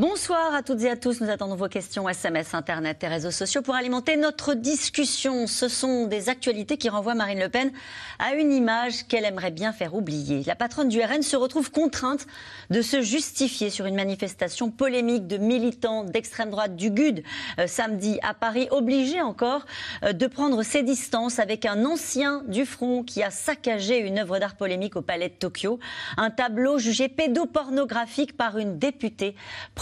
Bonsoir à toutes et à tous. Nous attendons vos questions SMS, Internet et réseaux sociaux pour alimenter notre discussion. Ce sont des actualités qui renvoient Marine Le Pen à une image qu'elle aimerait bien faire oublier. La patronne du RN se retrouve contrainte de se justifier sur une manifestation polémique de militants d'extrême droite du GUD euh, samedi à Paris, obligée encore euh, de prendre ses distances avec un ancien du front qui a saccagé une œuvre d'art polémique au palais de Tokyo. Un tableau jugé pédopornographique par une députée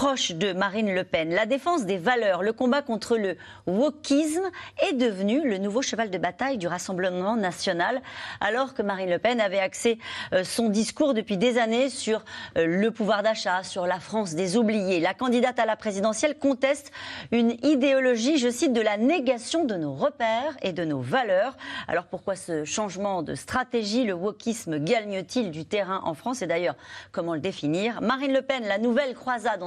de Marine Le Pen. La défense des valeurs, le combat contre le wokisme est devenu le nouveau cheval de bataille du Rassemblement national, alors que Marine Le Pen avait axé euh, son discours depuis des années sur euh, le pouvoir d'achat, sur la France des oubliés. La candidate à la présidentielle conteste une idéologie, je cite, de la négation de nos repères et de nos valeurs. Alors pourquoi ce changement de stratégie? Le wokisme gagne-t-il du terrain en France? Et d'ailleurs, comment le définir? Marine Le Pen, la nouvelle croisade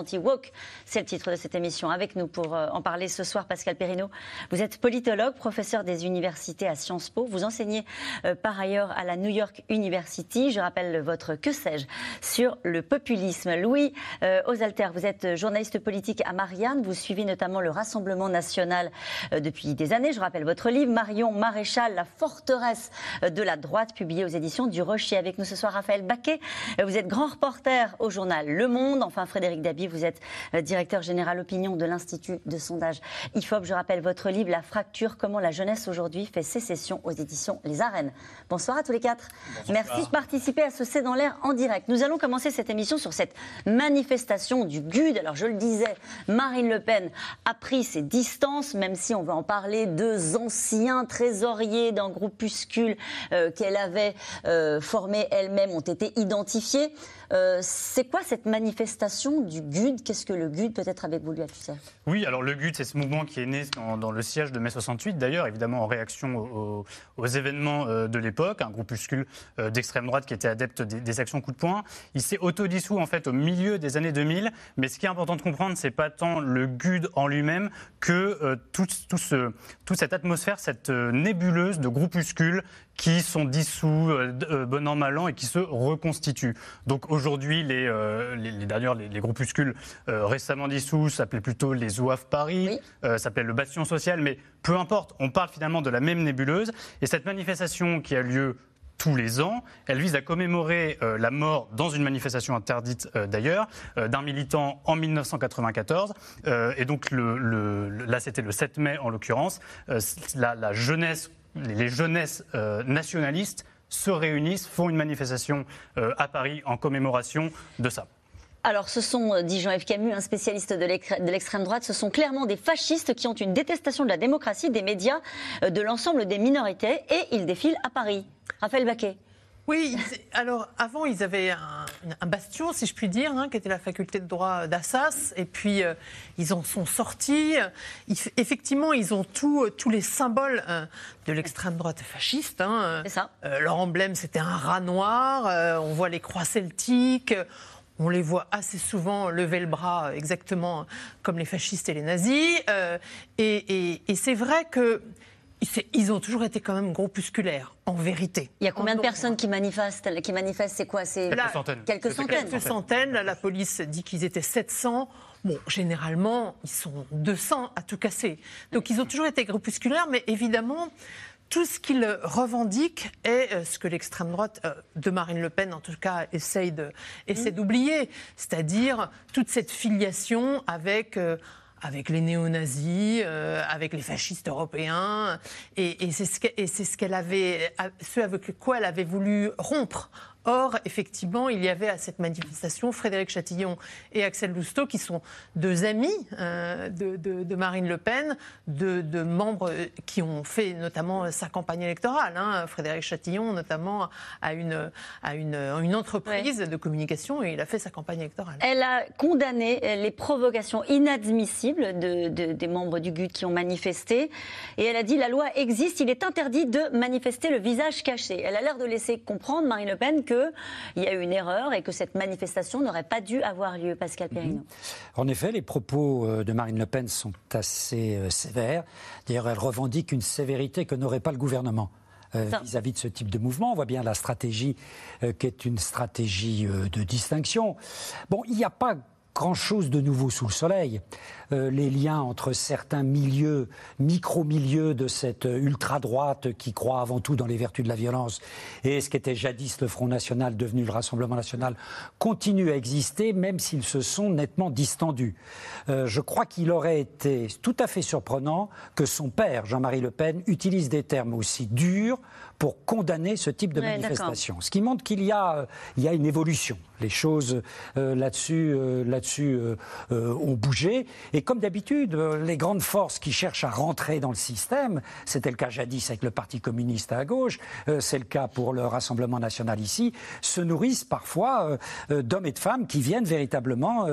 c'est le titre de cette émission. Avec nous pour euh, en parler ce soir, Pascal Perrino. Vous êtes politologue, professeur des universités à Sciences Po. Vous enseignez euh, par ailleurs à la New York University. Je rappelle votre que sais-je sur le populisme. Louis euh, Osalter, vous êtes journaliste politique à Marianne. Vous suivez notamment le Rassemblement national depuis des années. Je rappelle votre livre Marion Maréchal, la forteresse de la droite, publié aux éditions du Rocher. Avec nous ce soir, Raphaël Baquet. Vous êtes grand reporter au journal Le Monde. Enfin, Frédéric Dabi, vous êtes euh, directeur général opinion de l'Institut de sondage IFOP. Je rappelle votre livre La fracture, comment la jeunesse aujourd'hui fait sécession aux éditions Les Arènes. Bonsoir à tous les quatre. Merci de participer à ce C'est dans l'air en direct. Nous allons commencer cette émission sur cette manifestation du GUD. Alors je le disais, Marine Le Pen a pris ses distances, même si on va en parler, deux anciens trésoriers d'un groupuscule euh, qu'elle avait euh, formé elle-même ont été identifiés. Euh, c'est quoi cette manifestation du GUD? Qu'est-ce que le GUD Peut-être avec vous, lui Oui, alors le GUD, c'est ce mouvement qui est né dans, le siège de mai 68, d'ailleurs, évidemment en réaction aux, événements euh, de l'époque, un groupuscule euh, d'extrême droite qui était adepte des, actions coup de poing. Il s'est autodissous en fait au milieu des années 2000, mais ce qui est important de comprendre, c'est pas tant le GUD en lui-même que toute cette atmosphère, cette nébuleuse de groupuscules qui sont dissous, euh, euh, bon an, mal an, et qui se reconstituent. Donc aujourd'hui, les, euh, les, groupuscules récemment dissous s'appelaient plutôt les OAF Paris, s'appelaient le Bastion Social, mais peu importe, on parle finalement de la même nébuleuse. Et cette manifestation qui a lieu tous les ans. Elle vise à commémorer la mort, dans une manifestation interdite d'ailleurs, d'un militant en 1994. et donc le, là, c'était le 7 mai en l'occurrence. La, la, jeunesse les jeunesses euh, nationalistes se réunissent, font une manifestation euh, à Paris en commémoration de ça. Alors, ce sont, euh, dit Jean-Yves Camus, un spécialiste de l'extrême droite, ce sont clairement des fascistes qui ont une détestation de la démocratie, des médias, de l'ensemble des minorités, et ils défilent à Paris. Raphaël Baquet. Oui, alors avant, ils avaient un, bastion, si je puis dire, hein, qui était la faculté de droit d'Assas, et puis euh, ils en sont sortis. effectivement, ils ont tous les symboles euh, de l'extrême droite fasciste. Hein. C'est ça. Euh, leur emblème, c'était un rat noir. on voit les croix celtiques. On les voit assez souvent lever le bras, exactement comme les fascistes et les nazis. et c'est vrai que ils ont toujours été quand même groupusculaires, en vérité. Il y a combien de personnes qui manifestent Qui manifestent, c'est quoi C'est quelques centaines. Quelques centaines. Quelques centaines. La police dit qu'ils étaient 700. Bon, généralement, ils sont 200 à tout casser. Donc, ils ont toujours été groupusculaires, mais évidemment, tout ce qu'ils revendiquent est euh, ce que l'extrême droite euh, de Marine Le Pen, en tout cas, essaye mmh. d'oublier, c'est-à-dire toute cette filiation avec euh, avec les néo-nazis, euh, avec les fascistes européens. Et, c'est ce qu'elle avait, ce avec quoi elle avait voulu rompre Or, effectivement, il y avait à cette manifestation Frédéric Chatillon et Axel Lousteau, qui sont deux amis euh, de, Marine Le Pen, de, membres euh, qui ont fait notamment sa campagne électorale. Hein. Frédéric Chatillon, notamment, a une, une, entreprise de communication et il a fait sa campagne électorale. Elle a condamné les provocations inadmissibles des membres du GUD qui ont manifesté. Et elle a dit la loi existe, il est interdit de manifester le visage caché. Elle a l'air de laisser comprendre, Marine Le Pen, qu'il y a eu une erreur et que cette manifestation n'aurait pas dû avoir lieu, Pascal mhm. Perrineau. En effet, les propos euh, de Marine Le Pen sont assez euh, sévères. D'ailleurs, elle revendique une sévérité que n'aurait pas le gouvernement. Euh, vis-à-vis de ce type de mouvement. On voit bien la stratégie qui est une stratégie de distinction. Bon, il n'y a pas grand-chose de nouveau sous le soleil. Euh, les liens entre certains milieux, micro-milieux de cette ultra-droite qui croit avant tout dans les vertus de la violence et ce qu'était jadis le Front National devenu le Rassemblement National continuent à exister même s'ils se sont nettement distendus. Euh, je crois qu'il aurait été tout à fait surprenant que son père, Jean-Marie Le Pen, utilise des termes aussi durs pour condamner ce type de manifestation. Ce qui montre qu'il y, a, il y a une évolution. Les choses euh, là-dessus euh, là-dessus euh, ont bougé. Et comme d'habitude, les grandes forces qui cherchent à rentrer dans le système, c'était le cas jadis avec le Parti communiste à gauche, c'est le cas pour le Rassemblement national ici, se nourrissent parfois d'hommes et de femmes qui viennent véritablement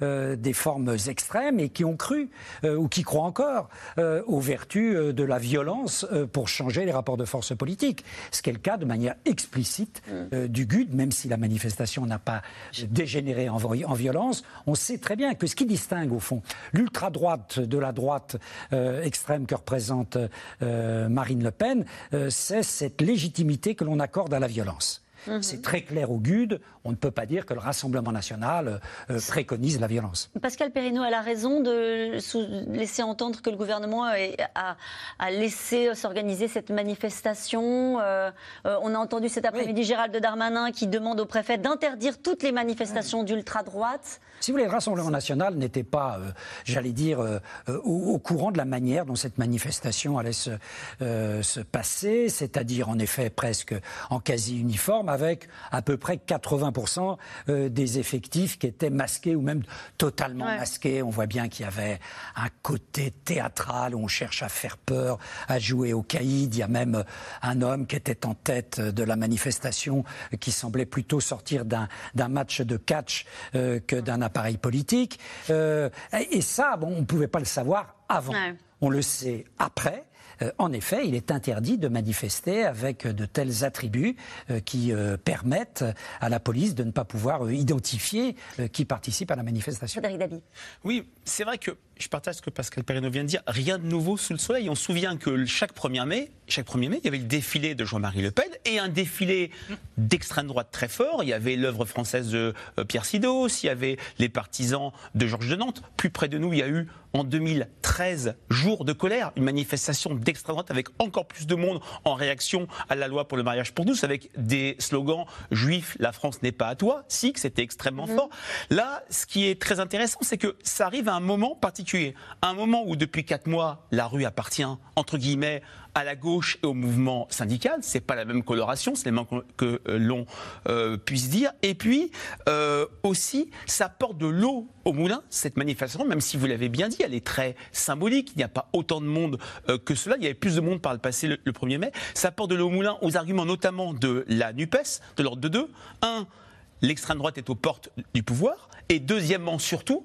des formes extrêmes et qui ont cru ou qui croient encore aux vertus de la violence pour changer les rapports de force politiques ce qui est le cas de manière explicite mm. euh, du GUD, même si la manifestation n'a pas dégénéré en, violence. On sait très bien que ce qui distingue, au fond, l'ultra-droite de la droite euh, extrême que représente euh, Marine Le Pen, c'est cette légitimité que l'on accorde à la violence. Mhm. C'est très clair au GUD. On ne peut pas dire que le Rassemblement national euh, préconise la violence. Pascal Perrineau a la raison de laisser entendre que le gouvernement a, laissé s'organiser cette manifestation. Euh, euh, on a entendu cet après-midi Gérald Darmanin qui demande au préfet d'interdire toutes les manifestations d'ultra-droite. Si vous voulez, le Rassemblement national n'était pas, j'allais dire, au, courant de la manière dont cette manifestation allait se, se passer, c'est-à-dire en effet presque en quasi-uniforme avec à peu près 80% euh, des effectifs qui étaient masqués ou même totalement masqués. On voit bien qu'il y avait un côté théâtral où on cherche à faire peur, à jouer au caïd. Il y a même euh, un homme qui était en tête de la manifestation qui semblait plutôt sortir d'un match de catch euh, que d'un appareil politique. et ça, bon, on ne pouvait pas le savoir avant. On le sait après. Euh, en effet, il est interdit de manifester avec de tels attributs euh, qui euh, permettent à la police de ne pas pouvoir identifier qui participe à la manifestation. Oui, c'est vrai que je partage ce que Pascal Perrino vient de dire. Rien de nouveau sous le soleil. On se souvient que chaque 1er mai, chaque 1er mai, il y avait le défilé de Jean-Marie Le Pen et un défilé d'extrême droite très fort. Il y avait l'œuvre française de Pierre Sidos, il y avait les partisans de Georges de Nantes. Plus près de nous, il y a eu en 2013 jours de colère, une manifestation d'extrême droite avec encore plus de monde en réaction à la loi pour le mariage pour tous, avec des slogans juifs, la France n'est pas à toi, si, que c'était extrêmement mhm. fort. Là, ce qui est très intéressant, c'est que ça arrive à un moment particulier, un moment où depuis quatre mois, la rue appartient, entre guillemets, à la gauche et au mouvement syndical. C'est pas la même coloration, c'est les mêmes que euh, l'on euh, puisse dire. Et puis euh, aussi, ça porte de l'eau au moulin, cette manifestation, même si vous l'avez bien dit, elle est très symbolique. Il n'y a pas autant de monde que cela. Il y avait plus de monde par le passé le, 1er mai. Ça porte de l'eau au moulin aux arguments notamment de la NUPES, de l'ordre de deux. Un, l'extrême droite est aux portes du pouvoir. Et deuxièmement, surtout,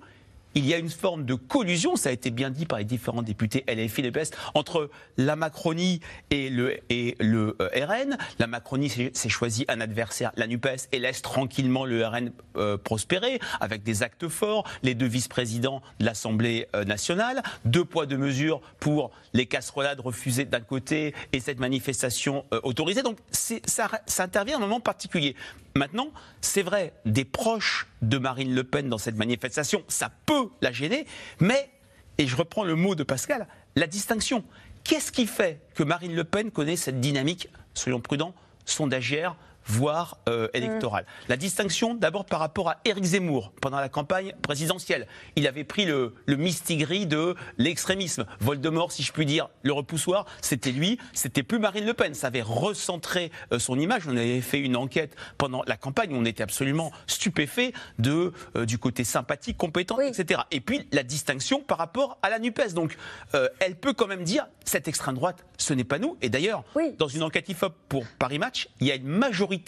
il y a une forme de collusion, ça a été bien dit par les différents députés LFI et PS, entre la Macronie et le, et euh, RN. La Macronie s'est choisi un adversaire, la NUPES, et laisse tranquillement le RN euh, prospérer, avec des actes forts, les deux vice-présidents de l'Assemblée euh, nationale, deux poids, deux mesures pour les casserolades refusées d'un côté et cette manifestation autorisée. Donc ça, ça intervient à un moment particulier. Maintenant, c'est vrai, des proches de Marine Le Pen dans cette manifestation, ça peut la gêner, mais, et je reprends le mot de Pascal, la distinction. Qu'est-ce qui fait que Marine Le Pen connaît cette dynamique, soyons prudents, sondagière, voire euh, électorale. La distinction, d'abord par rapport à Éric Zemmour, pendant la campagne présidentielle. Il avait pris le, le mistigris de l'extrémisme. Voldemort, si je puis dire, le repoussoir, c'était lui, c'était plus Marine Le Pen. Ça avait recentré euh, son image. On avait fait une enquête pendant la campagne, on était absolument stupéfait de, euh, du côté sympathique, compétent, etc. Et puis la distinction par rapport à la NUPES. Donc, elle peut quand même dire, cette extrême droite, ce n'est pas nous. Et d'ailleurs, dans une enquête IFOP pour Paris Match, il y a une majorité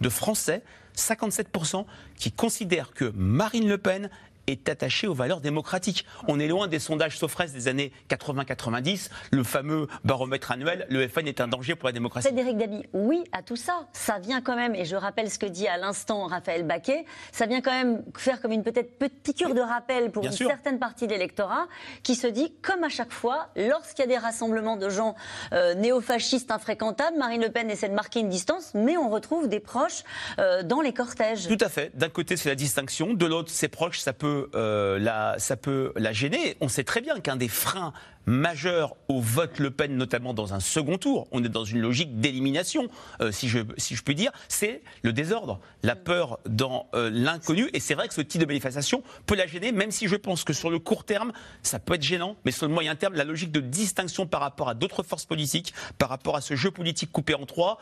de Français, 57%, qui considèrent que Marine Le Pen est attaché aux valeurs démocratiques. On est loin des sondages Sofres des années 80-90, le fameux baromètre annuel, le FN est un danger pour la démocratie. Frédéric Dabi, oui à tout ça. Ça vient quand même, et je rappelle ce que dit à l'instant Raphaël Baquet, ça vient quand même faire comme une peut-être petite cure de rappel pour une certaine partie de l'électorat qui se dit, comme à chaque fois, lorsqu'il y a des rassemblements de gens euh, néofascistes infréquentables, Marine Le Pen essaie de marquer une distance, mais on retrouve des proches euh, dans les cortèges. Tout à fait. D'un côté, c'est la distinction, de l'autre, ses proches, ça peut, euh, la, ça peut la gêner. On sait très bien qu'un des freins majeur au vote Le Pen, notamment dans un second tour. On est dans une logique d'élimination, euh, si, je, si je puis dire. C'est le désordre, la peur dans euh, l'inconnu. Et c'est vrai que ce type de manifestation peut la gêner, même si je pense que sur le court terme, ça peut être gênant. Mais sur le moyen terme, la logique de distinction par rapport à d'autres forces politiques, par rapport à ce jeu politique coupé en trois,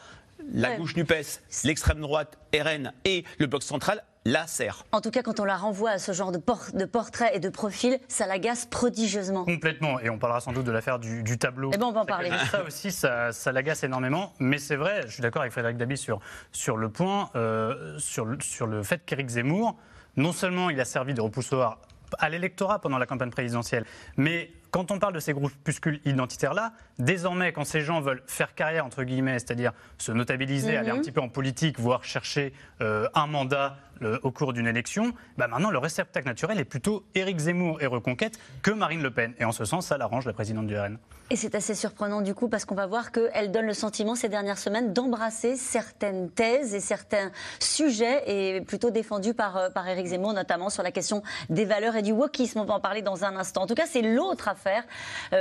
la gauche NUPES, l'extrême droite RN et le bloc central la sert. En tout cas, quand on la renvoie à ce genre de, portrait et de profil, ça l'agace prodigieusement. Complètement. Et on parlera sans doute de l'affaire du, tableau. Et eh bon, on va en parler. Ça aussi, ça, l'agace énormément. Mais c'est vrai, je suis d'accord avec Frédéric Dabi sur, sur le point, euh, sur, le, sur le fait qu'Éric Zemmour, non seulement il a servi de repoussoir à l'électorat pendant la campagne présidentielle, mais quand on parle de ces groupuscules identitaires-là, désormais, quand ces gens veulent faire carrière, entre guillemets, c'est-à-dire se notabiliser, aller un mhm. petit peu en politique, voire chercher euh, un mandat au cours d'une élection, bah maintenant le réceptacle naturel est plutôt Éric Zemmour et Reconquête que Marine Le Pen. Et en ce sens, ça l'arrange la présidente du RN. Et c'est assez surprenant du coup parce qu'on va voir qu'elle donne le sentiment ces dernières semaines d'embrasser certaines thèses et certains sujets et plutôt défendus par, euh, par Éric Zemmour, notamment sur la question des valeurs et du wokisme. On va en parler dans un instant. En tout cas, c'est l'autre affaire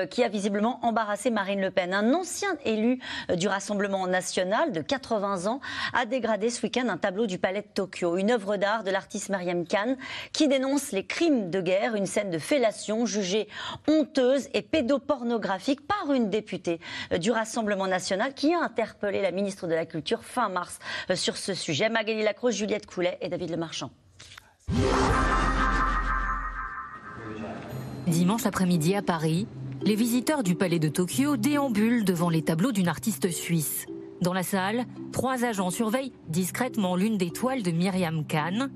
qui a visiblement embarrassé Marine Le Pen. Un ancien élu du Rassemblement national de 80 ans a dégradé ce week-end un tableau du Palais de Tokyo, une œuvre d'art de l'artiste Mariam Khan qui dénonce les crimes de guerre, une scène de fellation jugée honteuse et pédopornographique par une députée du Rassemblement national qui a interpellé la ministre de la Culture fin mars sur ce sujet. Magali Lacroix, Juliette Coulet et David Lemarchand. Dimanche après-midi à Paris, les visiteurs du Palais de Tokyo déambulent devant les tableaux d'une artiste suisse. Dans la salle, trois agents surveillent discrètement l'une des toiles de Myriam Khan.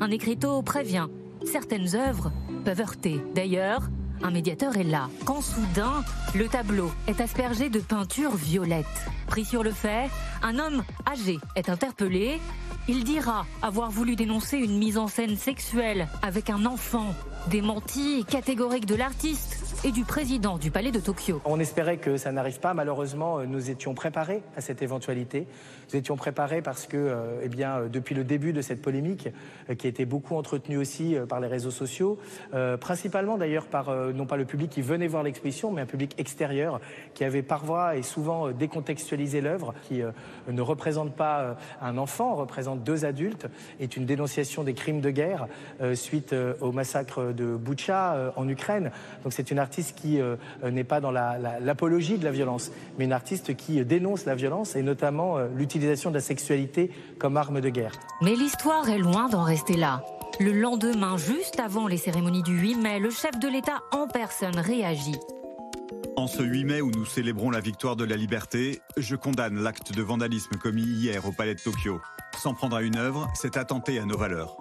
Un écriteau prévient, certaines œuvres peuvent heurter. D'ailleurs, un médiateur est là, quand soudain, le tableau est aspergé de peinture violette. Pris sur le fait, un homme âgé est interpellé. Il dira avoir voulu dénoncer une mise en scène sexuelle avec un enfant. Démenti catégorique de l'artiste et du président du palais de Tokyo. On espérait que ça n'arrive pas. Malheureusement, euh, nous étions préparés à cette éventualité. Nous étions préparés parce que, euh, eh bien, euh, depuis le début de cette polémique, qui a été beaucoup entretenue aussi par les réseaux sociaux, principalement d'ailleurs par non pas le public qui venait voir l'exposition, mais un public extérieur qui avait parfois et souvent décontextualisé l'œuvre, qui ne représente pas un enfant, représente deux adultes, est une dénonciation des crimes de guerre suite au massacre de Boucha en Ukraine. Donc c'est une qui euh, n'est pas dans l'apologie de la violence, mais une artiste qui dénonce la violence et notamment euh, l'utilisation de la sexualité comme arme de guerre. Mais l'histoire est loin d'en rester là. Le lendemain, juste avant les cérémonies du 8 mai, le chef de l'État en personne réagit. En ce 8 mai où nous célébrons la victoire de la liberté, je condamne l'acte de vandalisme commis hier au palais de Tokyo. S'en prendre à une œuvre, c'est attenter à nos valeurs.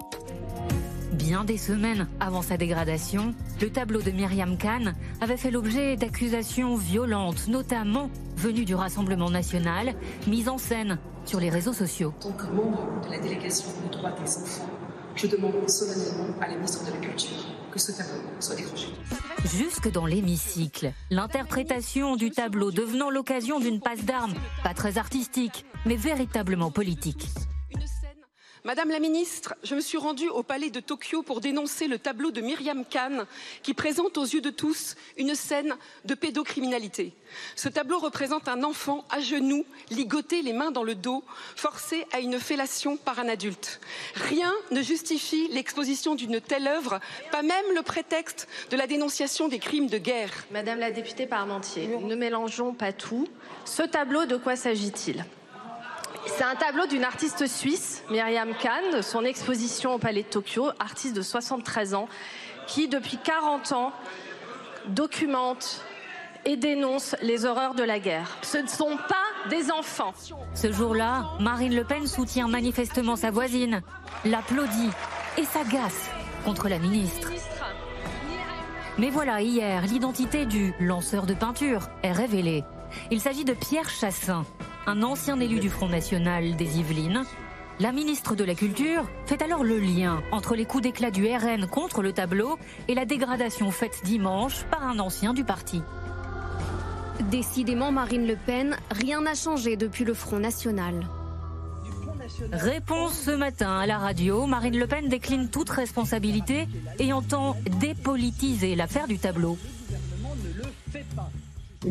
Bien des semaines avant sa dégradation, le tableau de Myriam Khan avait fait l'objet d'accusations violentes, notamment venues du Rassemblement national, mises en scène sur les réseaux sociaux. En tant que membre de la délégation des droits des enfants, je demande solennellement à la ministre de la Culture que ce tableau soit décroché. Jusque dans l'hémicycle, l'interprétation du tableau devenant l'occasion d'une passe d'armes, pas très artistique, mais véritablement politique. Madame la ministre, je me suis rendue au palais de Tokyo pour dénoncer le tableau de Myriam Khan qui présente aux yeux de tous une scène de pédocriminalité. Ce tableau représente un enfant à genoux, ligoté les mains dans le dos, forcé à une fellation par un adulte. Rien ne justifie l'exposition d'une telle œuvre, pas même le prétexte de la dénonciation des crimes de guerre. Madame la députée Parmentier, ne mélangeons pas tout. Ce tableau, de quoi s'agit-il? C'est un tableau d'une artiste suisse, Myriam Kahn, son exposition au Palais de Tokyo, artiste de 73 ans, qui depuis 40 ans documente et dénonce les horreurs de la guerre. Ce ne sont pas des enfants. Ce jour-là, Marine Le Pen soutient manifestement sa voisine, l'applaudit et s'agace contre la ministre. Mais voilà, hier, l'identité du lanceur de peinture est révélée. Il s'agit de Pierre Chassin, un ancien élu du Front National des Yvelines. La ministre de la Culture fait alors le lien entre les coups d'éclat du RN contre le tableau et la dégradation faite dimanche par un ancien du parti. Décidément, Marine Le Pen, rien n'a changé depuis le Front National. Réponse ce matin à la radio, Marine Le Pen décline toute responsabilité et entend dépolitiser l'affaire du tableau.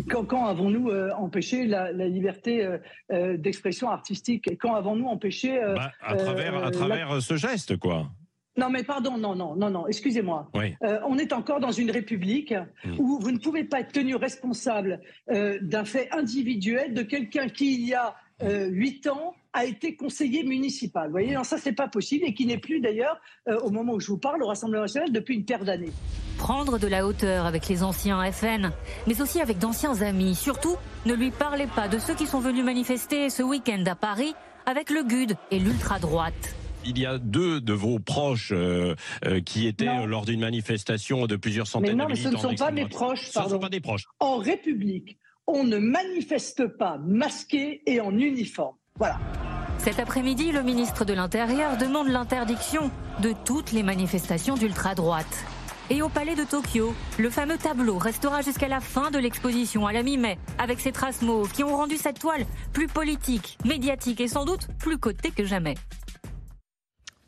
Quand, avons-nous euh, empêché la, liberté euh, euh, d'expression artistique? Et quand avons-nous empêché... Bah, à travers, à travers ce geste, quoi. Non, mais pardon, non, non, non, non, excusez-moi. on est encore dans une république hmm. où vous ne pouvez pas être tenu responsable d'un fait individuel de quelqu'un qui, il y a huit ans, a été conseiller municipal. Vous voyez, non, ça, c'est pas possible et qui n'est plus d'ailleurs, euh, au moment où je vous parle, au Rassemblement national depuis une paire d'années. Prendre de la hauteur avec les anciens FN, mais aussi avec d'anciens amis. Surtout, ne lui parlez pas de ceux qui sont venus manifester ce week-end à Paris avec le GUD et l'ultra-droite il y a deux de vos proches euh, euh, qui étaient lors d'une manifestation de plusieurs centaines mais non, de militants. Mais ce ne sont pas mes proches. Ce ne sont pas des proches. En République, on ne manifeste pas masqué et en uniforme. Voilà. Cet après-midi, le ministre de l'Intérieur demande l'interdiction de toutes les manifestations d'ultra-droite. Et au palais de Tokyo, le fameux tableau restera jusqu'à la fin de l'exposition à la mi-mai, avec ses traces mauves qui ont rendu cette toile plus politique, médiatique et sans doute plus cotée que jamais.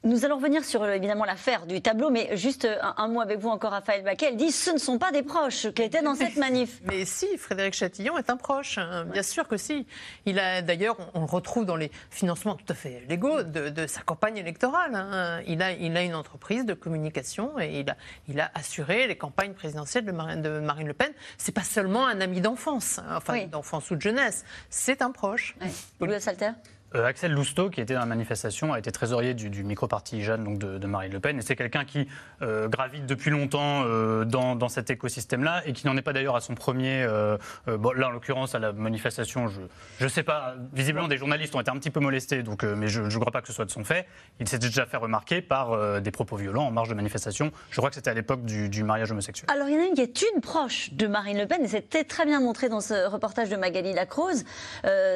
Nous allons revenir sur euh, évidemment l'affaire du tableau, mais juste euh, un, mot avec vous encore, Raphaël Baquet. Elle dit ce ne sont pas des proches qui étaient dans cette manif. Mais si, Frédéric Chatillon est un proche, hein. bien sûr que si. Il a d'ailleurs, on le retrouve dans les financements tout à fait légaux de, sa campagne électorale. Hein. Il, a, il a une entreprise de communication et il a, il a assuré les campagnes présidentielles de Marine, de Marine Le Pen. C'est pas seulement un ami d'enfance, hein. enfin d'enfance ou de jeunesse, c'est un proche. Oui. Louis Salter? Euh, Axel Lousteau, qui était dans la manifestation, a été trésorier du, micro-parti Jeanne donc de, Marine Le Pen. Et c'est quelqu'un qui euh, gravite depuis longtemps euh, dans, cet écosystème-là et qui n'en est pas d'ailleurs à son premier. Là, en l'occurrence, à la manifestation, je ne sais pas. Visiblement, des journalistes ont été un petit peu molestés, donc, mais je ne crois pas que ce soit de son fait. Il s'est déjà fait remarquer par des propos violents en marge de manifestation. Je crois que c'était à l'époque du, mariage homosexuel. Alors, il y en a une qui est une proche de Marine Le Pen, et c'était très bien montré dans ce reportage de Magali Lacrose.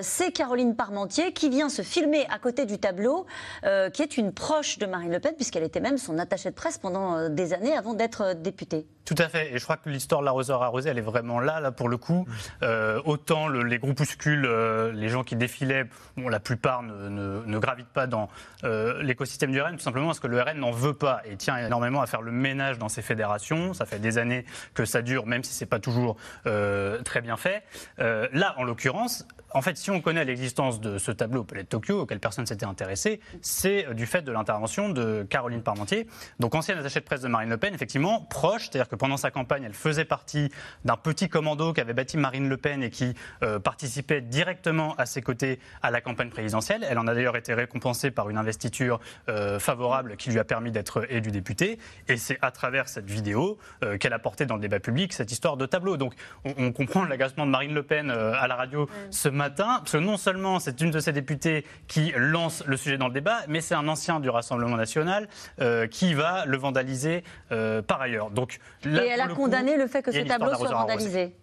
c'est Caroline Parmentier qui vient se filmer à côté du tableau, euh, qui est une proche de Marine Le Pen, puisqu'elle était même son attachée de presse pendant euh, des années avant d'être euh, députée. Tout à fait. Et je crois que l'histoire de l'arroseur arrosé, elle est vraiment là, là pour le coup. autant les groupuscules, les gens qui défilaient, bon, la plupart ne, ne, gravitent pas dans l'écosystème du RN, tout simplement parce que le RN n'en veut pas et tient énormément à faire le ménage dans ses fédérations. Ça fait des années que ça dure, même si c'est pas toujours très bien fait. là, en l'occurrence, en fait, si on connaît l'existence de ce tableau au Palais de Tokyo, auquel personne s'était intéressé, c'est euh, du fait de l'intervention de Caroline Parmentier, donc ancienne attachée de presse de Marine Le Pen, effectivement proche, c'est-à-dire que pendant sa campagne, elle faisait partie d'un petit commando qu'avait bâti Marine Le Pen et qui euh, participait directement à ses côtés à la campagne présidentielle. Elle en a d'ailleurs été récompensée par une investiture euh, favorable qui lui a permis d'être élue députée. Et c'est à travers cette vidéo qu'elle a porté dans le débat public cette histoire de tableau. Donc on, comprend l'agacement de Marine Le Pen à la radio ce matin, parce que non seulement c'est une de ses députées qui lance le sujet dans le débat, mais c'est un ancien du Rassemblement national euh, qui va le vandaliser euh, par ailleurs. Donc, Et elle a condamné le fait que ce tableau soit vandalisé.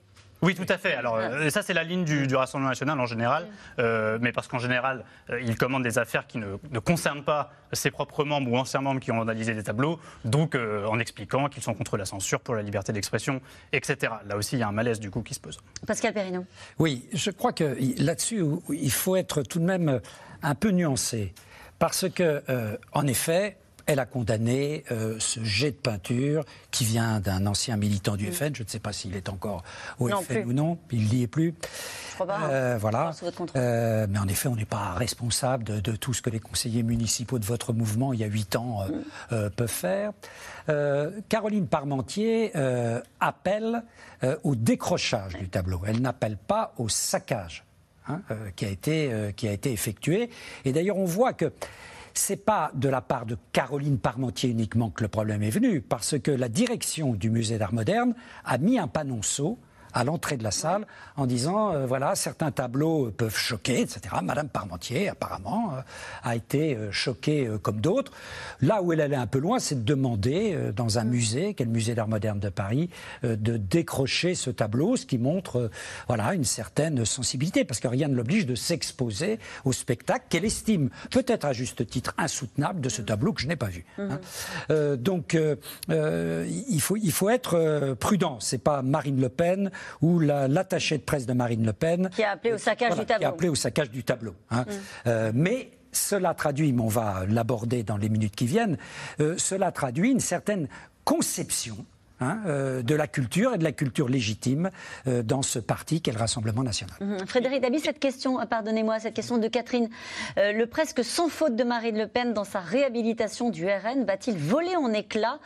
Oui, tout à fait. Alors, euh, ça, c'est la ligne du, Rassemblement national en général, mais parce qu'en général, il commande des affaires qui ne, concernent pas ses propres membres ou anciens membres qui ont vandalisé des tableaux, donc en expliquant qu'ils sont contre la censure, pour la liberté d'expression, etc. Là aussi, il y a un malaise du coup qui se pose. Pascal Perrineau. Oui, je crois que là-dessus, il faut être tout de même un peu nuancé. Parce que, euh, en effet, elle a condamné euh, ce jet de peinture qui vient d'un ancien militant du mm. FN. Je ne sais pas s'il est encore au FN ou non. Il n'y est plus. Euh, voilà. mais en effet, on n'est pas responsable de, tout ce que les conseillers municipaux de votre mouvement, il y a huit ans, mm. peuvent faire. Caroline Parmentier appelle au décrochage du tableau. Elle n'appelle pas au saccage. Hein, euh, qui, a été, euh, qui a été effectué. Et d'ailleurs, on voit que c'est pas de la part de Caroline Parmentier uniquement que le problème est venu, parce que la direction du musée d'art moderne a mis un panonceau à l'entrée de la salle en disant euh, voilà, certains tableaux peuvent choquer, etc. Madame Parmentier, apparemment, euh, a été euh, choquée comme d'autres. Là où elle allait un peu loin, c'est de demander dans un musée, quel musée d'art moderne de Paris, de décrocher ce tableau, ce qui montre voilà, une certaine sensibilité, parce que rien ne l'oblige de s'exposer au spectacle qu'elle estime, peut-être à juste titre, insoutenable de ce tableau que je n'ai pas vu. Hein. Donc, il, faut, il faut être prudent. C'est pas Marine Le Pen ou l'attaché de presse de Marine Le Pen. Qui a appelé au saccage du tableau. Qui a appelé au saccage du tableau. Hein. Mm. Euh, mais cela traduit, mais on va l'aborder dans les minutes qui viennent, euh, cela traduit une certaine conception Hein, euh, de la culture et de la culture légitime euh, dans ce parti qu'est le Rassemblement national. Mhm. Frédéric Dabi, cette question, pardonnez-moi, cette question de Catherine, le presque sans faute de Marine Le Pen dans sa réhabilitation du RN va-t-il voler en éclats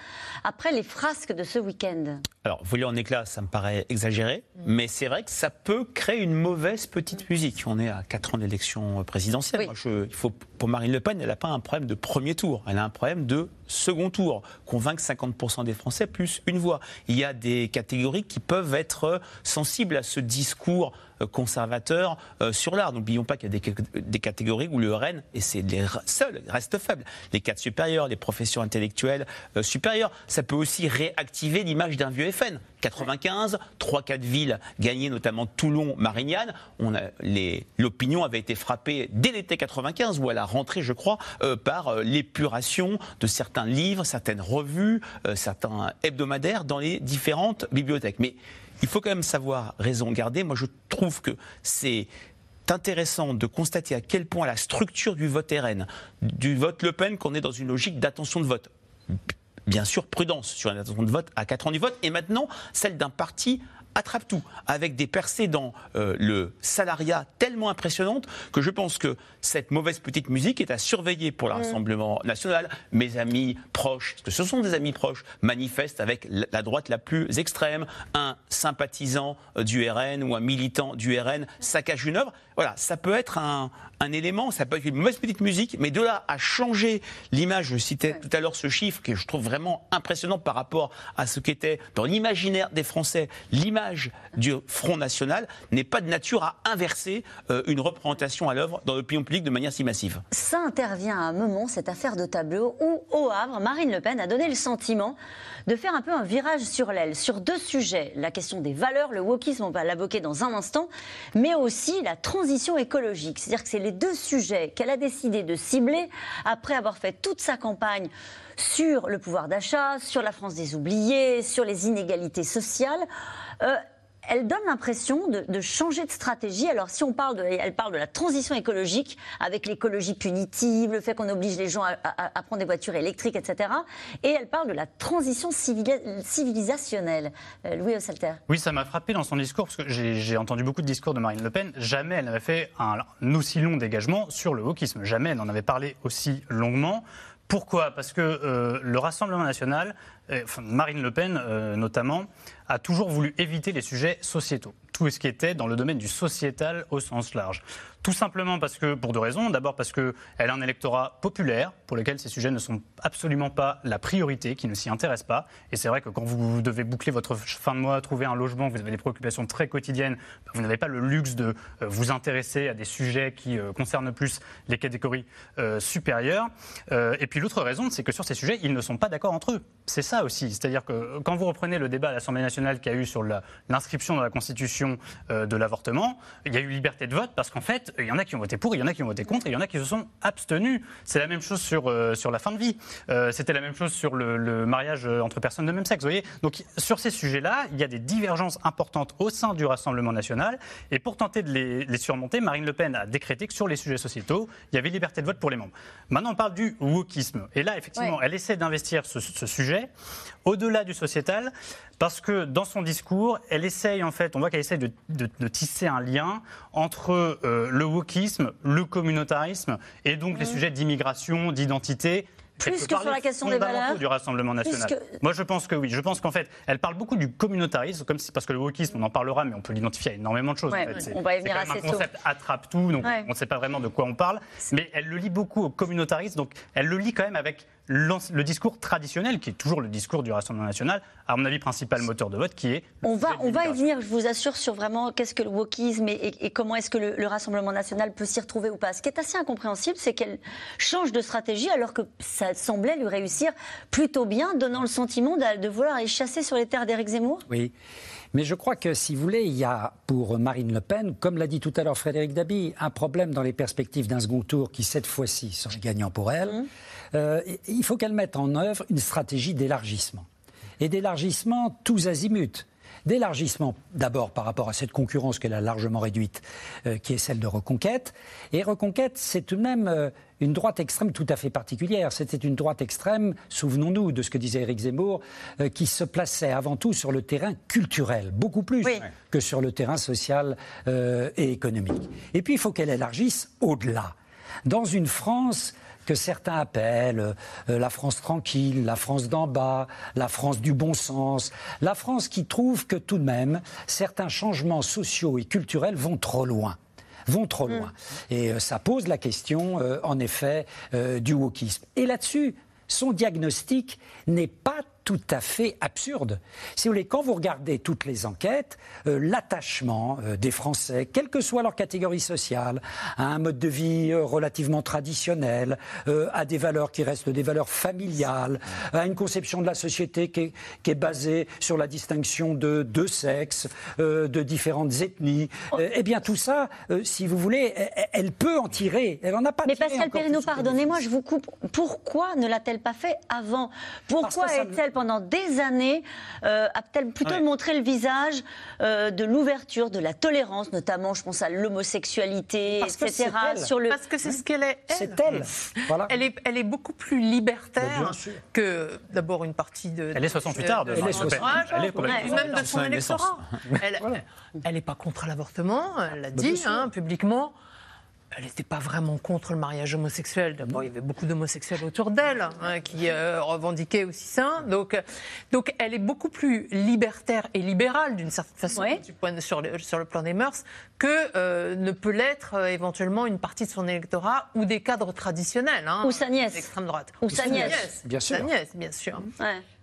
après les frasques de ce week-end? Alors, voler en éclats, ça me paraît exagéré, mhm. mais c'est vrai que ça peut créer une mauvaise petite musique. On est à 4 ans d'élection présidentielle. il faut, pour Marine Le Pen, elle n'a pas un problème de premier tour, elle a un problème de second tour, convaincre 50% des Français plus une voix. Il y a des catégories qui peuvent être sensibles à ce discours euh, conservateur euh, sur l'art. N'oublions pas qu'il y a des, catégories où le RN, et c'est les seuls, reste faible. Les cadres supérieurs, les professions intellectuelles euh, supérieures. Ça peut aussi réactiver l'image d'un vieux FN. 95, 3-4 villes gagnées, notamment Toulon, Marignane. L'opinion avait été frappée dès l'été 95, ou à la rentrée, je crois, par l'épuration de certains livres, certaines revues, certains hebdomadaires dans les différentes bibliothèques. Mais il faut quand même savoir raison garder. Moi, je trouve que c'est intéressant de constater à quel point la structure du vote RN, du vote Le Pen, qu'on est dans une logique d'attention de vote. Bien sûr, prudence sur une attention de vote à 4 ans du vote, et maintenant celle d'un parti attrape tout, avec des percées dans euh, le salariat tellement impressionnantes que je pense que cette mauvaise petite musique est à surveiller pour le mm. Rassemblement national. Mes amis proches, parce que ce sont des amis proches, manifestent avec la droite la plus extrême. Un sympathisant euh, du RN ou un militant du RN saccage une œuvre. Voilà, ça peut être un, un élément, ça peut être une mauvaise petite musique, mais de là à changer l'image, je citais tout à l'heure ce chiffre que je trouve vraiment impressionnant par rapport à ce qu'était dans l'imaginaire des Français l'image du Front National, n'est pas de nature à inverser euh, une représentation à l'œuvre dans l'opinion publique de manière si massive. Ça intervient à un moment, cette affaire de tableau, où au Havre, Marine Le Pen a donné le sentiment de faire un peu un virage sur l'aile sur deux sujets. La question des valeurs, le wokisme, on va l'évoquer dans un instant, mais aussi la transition écologique. C'est-à-dire que c'est les deux sujets qu'elle a décidé de cibler après avoir fait toute sa campagne sur le pouvoir d'achat, sur la France des oubliés, sur les inégalités sociales. Euh, elle donne l'impression de, changer de stratégie. Alors, si on parle de, elle parle de la transition écologique avec l'écologie punitive, le fait qu'on oblige les gens à, prendre des voitures électriques, etc. Et elle parle de la transition civilisationnelle. Euh, Louis Ossalter. Oui, ça m'a frappé dans son discours parce que j'ai entendu beaucoup de discours de Marine Le Pen. Jamais elle n'avait fait un, aussi long dégagement sur le wokisme. Jamais elle n'en avait parlé aussi longuement. Pourquoi? Parce que euh, le Rassemblement national, Marine Le Pen notamment, a toujours voulu éviter les sujets sociétaux, tout ce qui était dans le domaine du sociétal au sens large. Tout simplement parce que, pour deux raisons. D'abord parce qu'elle a un électorat populaire pour lequel ces sujets ne sont absolument pas la priorité, qui ne s'y intéresse pas. Et c'est vrai que quand vous devez boucler votre fin de mois, trouver un logement, vous avez des préoccupations très quotidiennes, bah, vous n'avez pas le luxe de euh, vous intéresser à des sujets qui euh, concernent plus les catégories euh, supérieures. et puis l'autre raison, c'est que sur ces sujets, ils ne sont pas d'accord entre eux. C'est ça aussi. C'est-à-dire que quand vous reprenez le débat à l'Assemblée nationale qu'il y a eu sur l'inscription dans la Constitution de l'avortement, il y a eu liberté de vote parce qu'en fait, il y en a qui ont voté pour, il y en a qui ont voté contre, et il y en a qui se sont abstenus. C'est la même chose sur, euh, sur la fin de vie. Euh, c'était la même chose sur le, mariage euh, entre personnes de même sexe. Vous voyez Donc sur ces sujets-là, il y a des divergences importantes au sein du Rassemblement national. Et pour tenter de les, surmonter, Marine Le Pen a décrété que sur les sujets sociétaux, il y avait liberté de vote pour les membres. Maintenant, on parle du wokisme. Et là, effectivement, elle essaie d'investir ce, ce sujet au-delà du sociétal parce que dans son discours, elle essaye en fait, on voit qu'elle essaye de, tisser un lien entre euh, le wokisme, le communautarisme et donc les sujets d'immigration, d'identité plus que sur la question des valeurs du Rassemblement national. Moi, je pense que oui. Je pense qu'en fait, elle parle beaucoup du communautarisme, comme si, parce que le wokisme, on en parlera, mais on peut l'identifier à énormément de choses. On va y venir assez un concept attrape tout, donc on ne sait pas vraiment de quoi on parle. Mais elle le lit beaucoup au communautarisme, donc elle le lit quand même avec le discours traditionnel, qui est toujours le discours du Rassemblement national, à mon avis, principal moteur de vote, qui est. On va, on va y venir, je vous assure, sur vraiment qu'est-ce que le wokisme et, comment est-ce que le, Rassemblement national peut s'y retrouver ou pas. Ce qui est assez incompréhensible, c'est qu'elle change de stratégie alors que ça semblait lui réussir plutôt bien, donnant le sentiment de, de vouloir aller chasser sur les terres d'Éric Zemmour? Oui. Mais je crois que, si vous voulez, il y a pour Marine Le Pen, comme l'a dit tout à l'heure Frédéric Dabi, un problème dans les perspectives d'un second tour qui, cette fois-ci, serait gagnant pour elle. Mmh. Euh, il faut qu'elle mette en œuvre une stratégie d'élargissement. Et d'élargissement tous azimuts d'élargissement, d'abord par rapport à cette concurrence qu'elle a largement réduite, euh, qui est celle de Reconquête. Et Reconquête, c'est tout de même euh, une droite extrême tout à fait particulière. C'était une droite extrême, souvenons-nous de ce que disait Éric Zemmour, euh, qui se plaçait avant tout sur le terrain culturel, beaucoup plus que sur le terrain social et économique. Et puis il faut qu'elle élargisse au-delà. Dans une France que certains appellent euh, la France tranquille, la France d'en bas, la France du bon sens, la France qui trouve que tout de même certains changements sociaux et culturels vont trop loin vont trop mm. loin. Et euh, ça pose la question, euh, en effet, du wokisme. Et là-dessus, son diagnostic n'est pas tout à fait absurde. Si vous voulez, quand vous regardez toutes les enquêtes, euh, l'attachement euh, des Français, quelle que soit leur catégorie sociale, à un mode de vie euh, relativement traditionnel, à des valeurs qui restent des valeurs familiales, à une conception de la société qui est, basée sur la distinction de deux sexes, de différentes ethnies, eh bien tout ça, si vous voulez, elle, peut en tirer. Elle en a pas Mais Pascal Perrineau, pardonnez-moi, je vous coupe. Pourquoi ne l'a-t-elle pas fait avant? Pourquoi est-elle pendant des années, euh, a-t-elle plutôt montré le visage euh, de l'ouverture, de la tolérance, notamment, je pense à l'homosexualité, etc. Sur le... Parce que c'est ce qu'elle est. C'est elle. Voilà. Elle, est, elle est beaucoup plus libertaire que d'abord une partie de. Elle est 68 ans. De, elle est 68 Elle est même de son électorat. Elle n'est pas contre l'avortement, elle l'a bah, dit hein, publiquement elle n'était pas vraiment contre le mariage homosexuel. D'abord, il y avait beaucoup d'homosexuels autour d'elle hein, qui euh, revendiquaient aussi ça. Donc, donc, elle est beaucoup plus libertaire et libérale, d'une certaine façon, sur, le, sur, le, plan des mœurs, que euh, ne peut l'être euh, éventuellement une partie de son électorat ou des cadres traditionnels. Hein, ou sa nièce. D'extrême droite. Ou, sa nièce. Bien sûr. Sa nièce, bien sûr.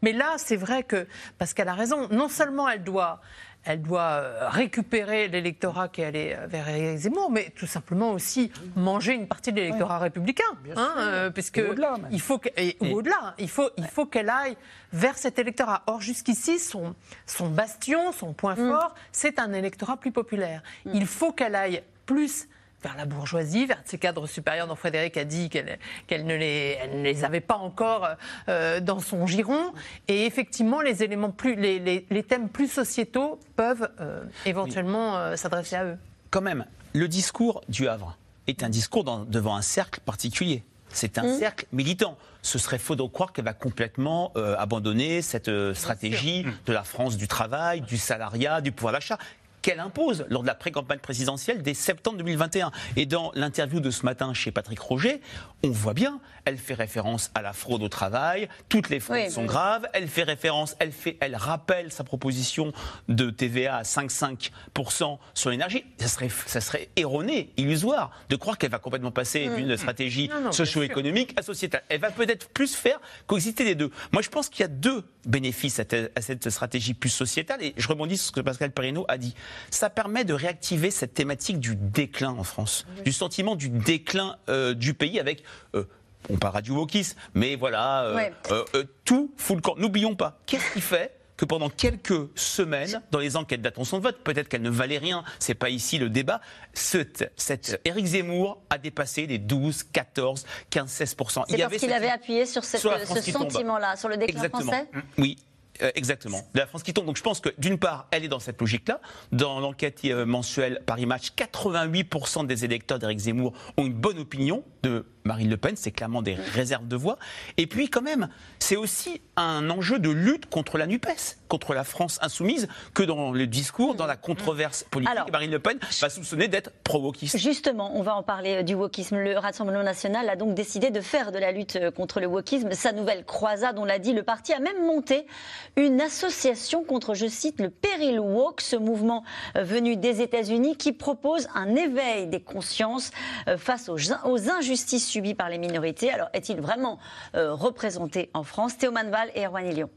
Mais là, c'est vrai que, parce qu'elle a raison, non seulement elle doit elle doit euh, récupérer l'électorat qui est allé euh, vers Éric Zemmour, mais tout simplement aussi manger une partie de l'électorat républicain, hein, euh, puisque il faut au-delà, il faut il faut qu'elle aille vers cet électorat. Or jusqu'ici, son son bastion, son point mm. fort, c'est un électorat plus populaire. Mm. Il faut qu'elle aille plus vers la bourgeoisie, vers ses cadres supérieurs dont Frédéric a dit qu'elle ne, les, avait pas encore euh, dans son giron. Et effectivement, les éléments plus, les, thèmes plus sociétaux peuvent euh, éventuellement euh, s'adresser à eux. Quand même, le discours du Havre est un discours devant un cercle particulier. C'est un mmh. cercle militant. Ce serait faux de croire qu'elle va complètement abandonner cette stratégie de la France du travail, du salariat, du pouvoir d'achat qu'elle impose lors de la pré-campagne présidentielle dès septembre 2021. Et dans l'interview de ce matin chez Patrick Roger, on voit bien, elle fait référence à la fraude au travail, toutes les fraudes sont graves, elle fait référence, elle, fait, elle rappelle sa proposition de TVA à 5,5% sur l'énergie. Ça serait, ça serait erroné, illusoire, de croire qu'elle va complètement passer mm. d'une stratégie socio-économique à sociétale. Elle va peut-être plus faire coexister les deux. Moi, je pense qu'il y a deux bénéfices à, cette stratégie plus sociétale, et je rebondis sur ce que Pascal Perrineau a dit ça permet de réactiver cette thématique du déclin en France, du sentiment du déclin euh, du pays avec euh, on parlera du wokisme, mais voilà, euh, tout fout le camp. N'oublions pas, qu'est-ce qui fait que pendant quelques semaines, dans les enquêtes d'attention de vote, peut-être qu'elle ne valait rien, c'est pas ici le débat, cet, cet Éric Zemmour a dépassé les 12, 14, 15, 16% C'est parce qu'il avait appuyé sur, ce sentiment-là, sur le déclin français Oui, euh, exactement. La France qui tombe. Donc je pense que d'une part, elle est dans cette logique-là. Dans l'enquête euh, mensuelle Paris Match, 88% des électeurs d'Éric Zemmour ont une bonne opinion de Marine Le Pen. C'est clairement des réserves de voix. Et puis quand même, c'est aussi un enjeu de lutte contre la NUPES, contre la France insoumise, que dans le discours, dans la controverse politique, Marine Le Pen va soupçonner d'être pro-wokiste. Justement, on va en parler euh, du wokisme. Le Rassemblement national a donc décidé de faire de la lutte contre le wokisme sa nouvelle croisade. On l'a dit, le parti a même monté une association contre, je cite, le péril woke, ce mouvement euh, venu des États-Unis qui propose un éveil des consciences euh, face aux, injustices subi par les minorités. Alors, est-il vraiment euh, représenté en France? Théo Manval et Erwan Lyon.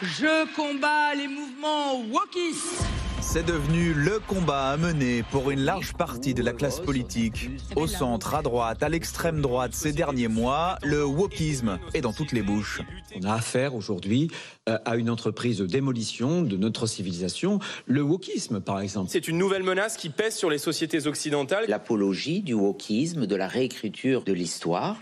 Je combats les mouvements wokistes c'est devenu le combat à mener pour une large partie de la classe politique. Au centre, à droite, à l'extrême droite, ces derniers mois, le wokisme est dans toutes les bouches. On a affaire aujourd'hui à une entreprise de démolition de notre civilisation, le wokisme par exemple. C'est une nouvelle menace qui pèse sur les sociétés occidentales. L'apologie du wokisme, de la réécriture de l'histoire.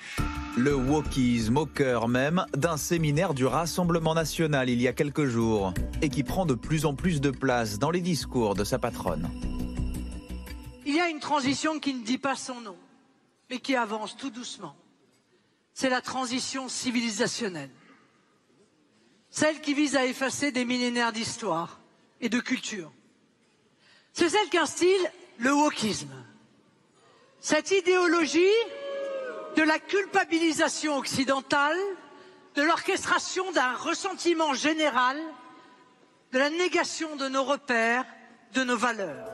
Le wokisme au cœur même d'un séminaire du Rassemblement national il y a quelques jours et qui prend de plus en plus de place dans les discours de sa patronne. Il y a une transition qui ne dit pas son nom, mais qui avance tout doucement. C'est la transition civilisationnelle. Celle qui vise à effacer des millénaires d'histoire et de culture. C'est celle qu'instille le wokisme. Cette idéologie de la culpabilisation occidentale, de l'orchestration d'un ressentiment général, de la négation de nos repères, de nos valeurs.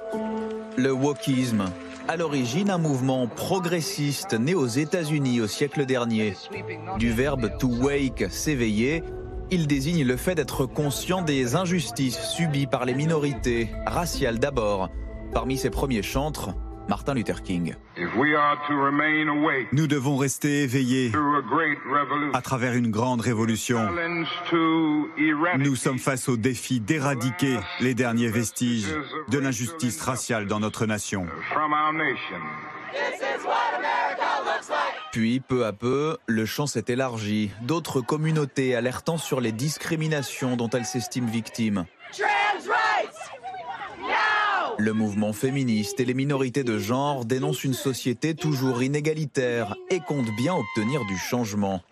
Le wokisme, à l'origine un mouvement progressiste né aux États-Unis au siècle dernier. Du verbe to wake, s'éveiller, il désigne le fait d'être conscient des injustices subies par les minorités, raciales d'abord. Parmi ses premiers chantres, Martin Luther King. Nous devons rester éveillés à travers une grande révolution. Nous sommes face au défi d'éradiquer les derniers vestiges de l'injustice raciale dans notre nation. Puis, peu à peu, le champ s'est élargi, d'autres communautés alertant sur les discriminations dont elles s'estiment victimes. Le mouvement féministe et les minorités de genre dénoncent une société toujours inégalitaire et comptent bien obtenir du changement.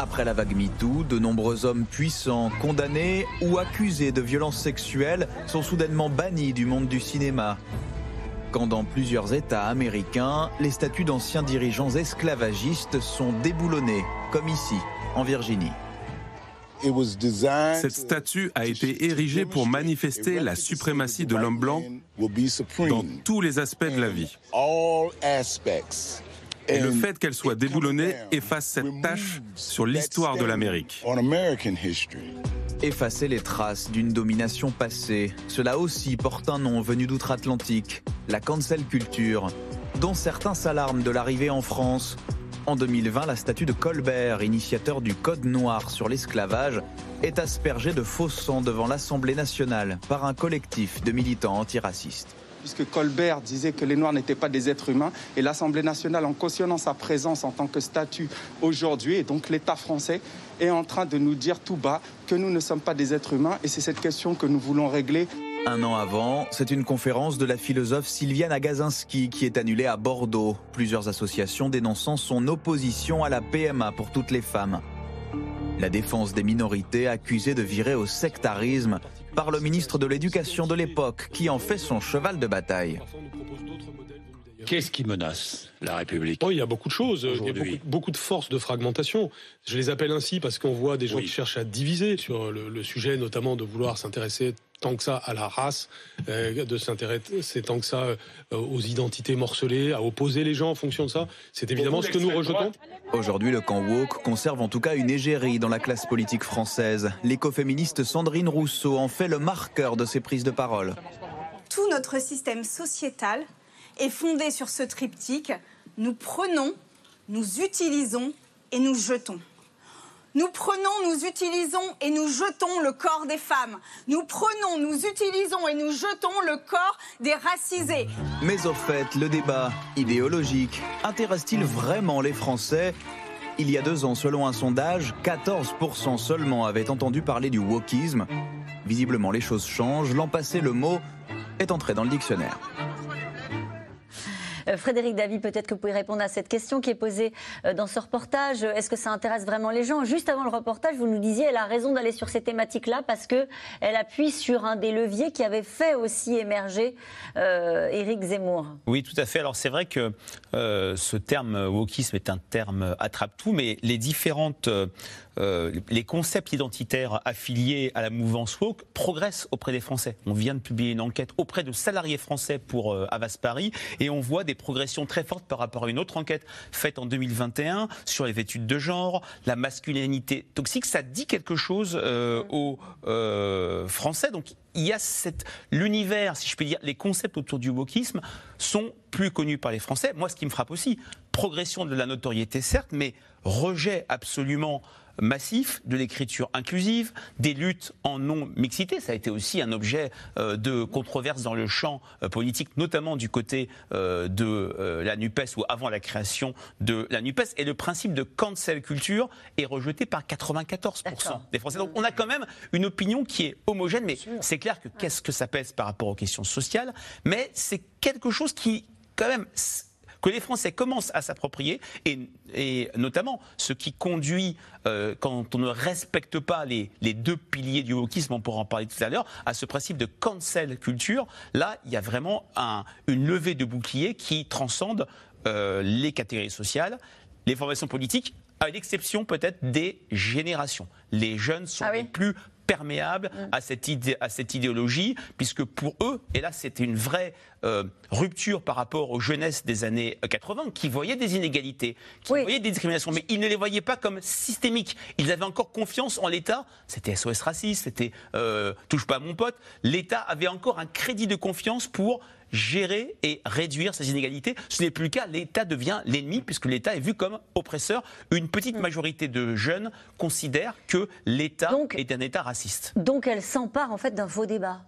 Après la vague MeToo, de nombreux hommes puissants, condamnés ou accusés de violences sexuelles sont soudainement bannis du monde du cinéma. Quand dans plusieurs États américains, les statuts d'anciens dirigeants esclavagistes sont déboulonnés, comme ici, en Virginie. Cette statue a été érigée pour manifester la suprématie de l'homme blanc dans tous les aspects de la vie. Et le fait qu'elle soit déboulonnée efface cette tâche sur l'histoire de l'Amérique. Effacer les traces d'une domination passée, cela aussi porte un nom venu d'outre-Atlantique, la cancel culture, dont certains s'alarment de l'arrivée en France. En 2020, la statue de Colbert, initiateur du Code noir sur l'esclavage, est aspergée de faux sang devant l'Assemblée nationale par un collectif de militants antiracistes puisque Colbert disait que les Noirs n'étaient pas des êtres humains, et l'Assemblée nationale, en cautionnant sa présence en tant que statut aujourd'hui, et donc l'État français, est en train de nous dire tout bas que nous ne sommes pas des êtres humains, et c'est cette question que nous voulons régler. Un an avant, c'est une conférence de la philosophe Sylviane Agazinski qui est annulée à Bordeaux. Plusieurs associations dénonçant son opposition à la PMA pour toutes les femmes. La défense des minorités accusée de virer au sectarisme par le ministre de l'Éducation de l'époque qui en fait son cheval de bataille. Qu'est-ce qui menace la République oh, Il y a beaucoup de choses. Il y a beaucoup, de forces de fragmentation. Je les appelle ainsi parce qu'on voit des gens qui cherchent à diviser sur le, sujet, notamment de vouloir s'intéresser tant que ça à la race, euh, de s'intéresser tant que ça euh, aux identités morcelées, à opposer les gens en fonction de ça. C'est évidemment ce que nous rejetons. Aujourd'hui, le camp woke conserve en tout cas une égérie dans la classe politique française. L'écoféministe Sandrine Rousseau en fait le marqueur de ses prises de parole. Tout notre système sociétal est fondé sur ce triptyque. Nous prenons, nous utilisons et nous jetons. Nous prenons, nous utilisons et nous jetons le corps des femmes. Nous prenons, nous utilisons et nous jetons le corps des racisés. Mais au fait, le débat idéologique intéresse-t-il vraiment les Français? Il y a deux ans, selon un sondage, 14% seulement avaient entendu parler du wokisme. Visiblement, les choses changent. L'an passé, le mot est entré dans le dictionnaire. Frédéric Davy, peut-être que vous pouvez répondre à cette question qui est posée dans ce reportage. Est-ce que ça intéresse vraiment les gens? Juste avant le reportage, vous nous disiez, elle a raison d'aller sur ces thématiques-là parce qu'elle appuie sur un des leviers qui avait fait aussi émerger Éric Zemmour. Oui, tout à fait. Alors c'est vrai que ce terme wokisme est un terme attrape-tout, mais les différentes euh, les concepts identitaires affiliés à la mouvance woke progressent auprès des Français. On vient de publier une enquête auprès de salariés français pour euh, Avas Paris et on voit des progressions très fortes par rapport à une autre enquête faite en 2021 sur les études de genre, la masculinité toxique. Ça dit quelque chose euh, aux Français. Donc il y a cette l'univers, si je puis dire, les concepts autour du wokisme sont plus connus par les Français. Moi, ce qui me frappe aussi, progression de la notoriété certes, mais rejet absolument massif de l'écriture inclusive, des luttes en non-mixité. Ça a été aussi un objet euh, de controverse dans le champ euh, politique, notamment du côté euh, de la NUPES ou avant la création de la NUPES. Et le principe de cancel culture est rejeté par 94% des Français. Donc on a quand même une opinion qui est homogène, mais c'est clair que qu'est-ce que ça pèse par rapport aux questions sociales, mais c'est quelque chose qui quand même que les Français commencent à s'approprier, et, notamment ce qui conduit, euh, quand on ne respecte pas les, deux piliers du wokisme, on pourra en parler tout à l'heure, à ce principe de cancel culture, là, il y a vraiment une levée de bouclier qui transcende euh, les catégories sociales, les formations politiques, à l'exception peut-être des générations. Les jeunes sont ah les plus perméables à, cette idée, à cette idéologie, puisque pour eux, et là c'était une vraie euh, rupture par rapport aux jeunesses des années 80, qui voyaient des inégalités, qui voyaient des discriminations, mais ils ne les voyaient pas comme systémiques. Ils avaient encore confiance en l'État. C'était SOS raciste, c'était euh, touche pas à mon pote. L'État avait encore un crédit de confiance pour gérer et réduire ces inégalités. Ce n'est plus le cas. L'État devient l'ennemi puisque l'État est vu comme oppresseur. Une petite mm. majorité de jeunes considèrent que l'État est un État raciste. Donc elle s'empare en fait d'un faux débat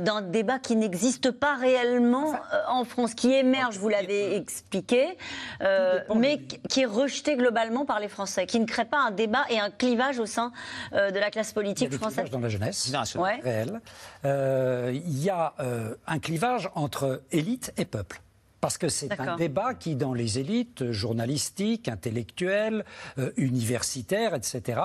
d'un débat qui n'existe pas réellement euh, en France, qui émerge, vous l'avez expliqué, euh, mais qui est rejeté globalement par les Français, qui ne crée pas un débat et un clivage au sein de la classe politique il y a française. dans la jeunesse réelle. il y a un clivage entre élite et peuple. Parce que c'est un débat qui, dans les élites journalistiques, intellectuelles, universitaires, etc.,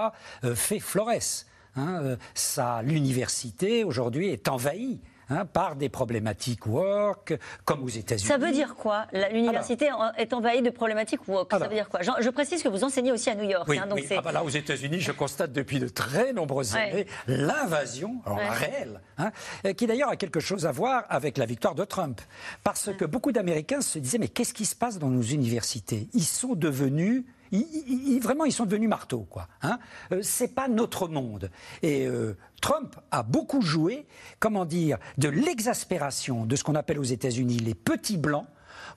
fait florès. Hein, euh, l'université aujourd'hui est envahie. Hein, par des problématiques work, comme aux États-Unis. Ça veut dire quoi? L'université est envahie de problématiques work. ça veut dire quoi? Je, précise que vous enseignez aussi à New York. Oui, hein, donc ah bah là, aux États-Unis, je constate depuis de très nombreuses années l'invasion, réelle, qui d'ailleurs a quelque chose à voir avec la victoire de Trump. Parce que beaucoup d'Américains se disaient mais qu'est-ce qui se passe dans nos universités? Ils sont devenus ils, vraiment, ils sont devenus marteaux, quoi. Hein euh, c'est pas notre monde. Et euh, Trump a beaucoup joué, comment dire, de l'exaspération de ce qu'on appelle aux États-Unis les petits blancs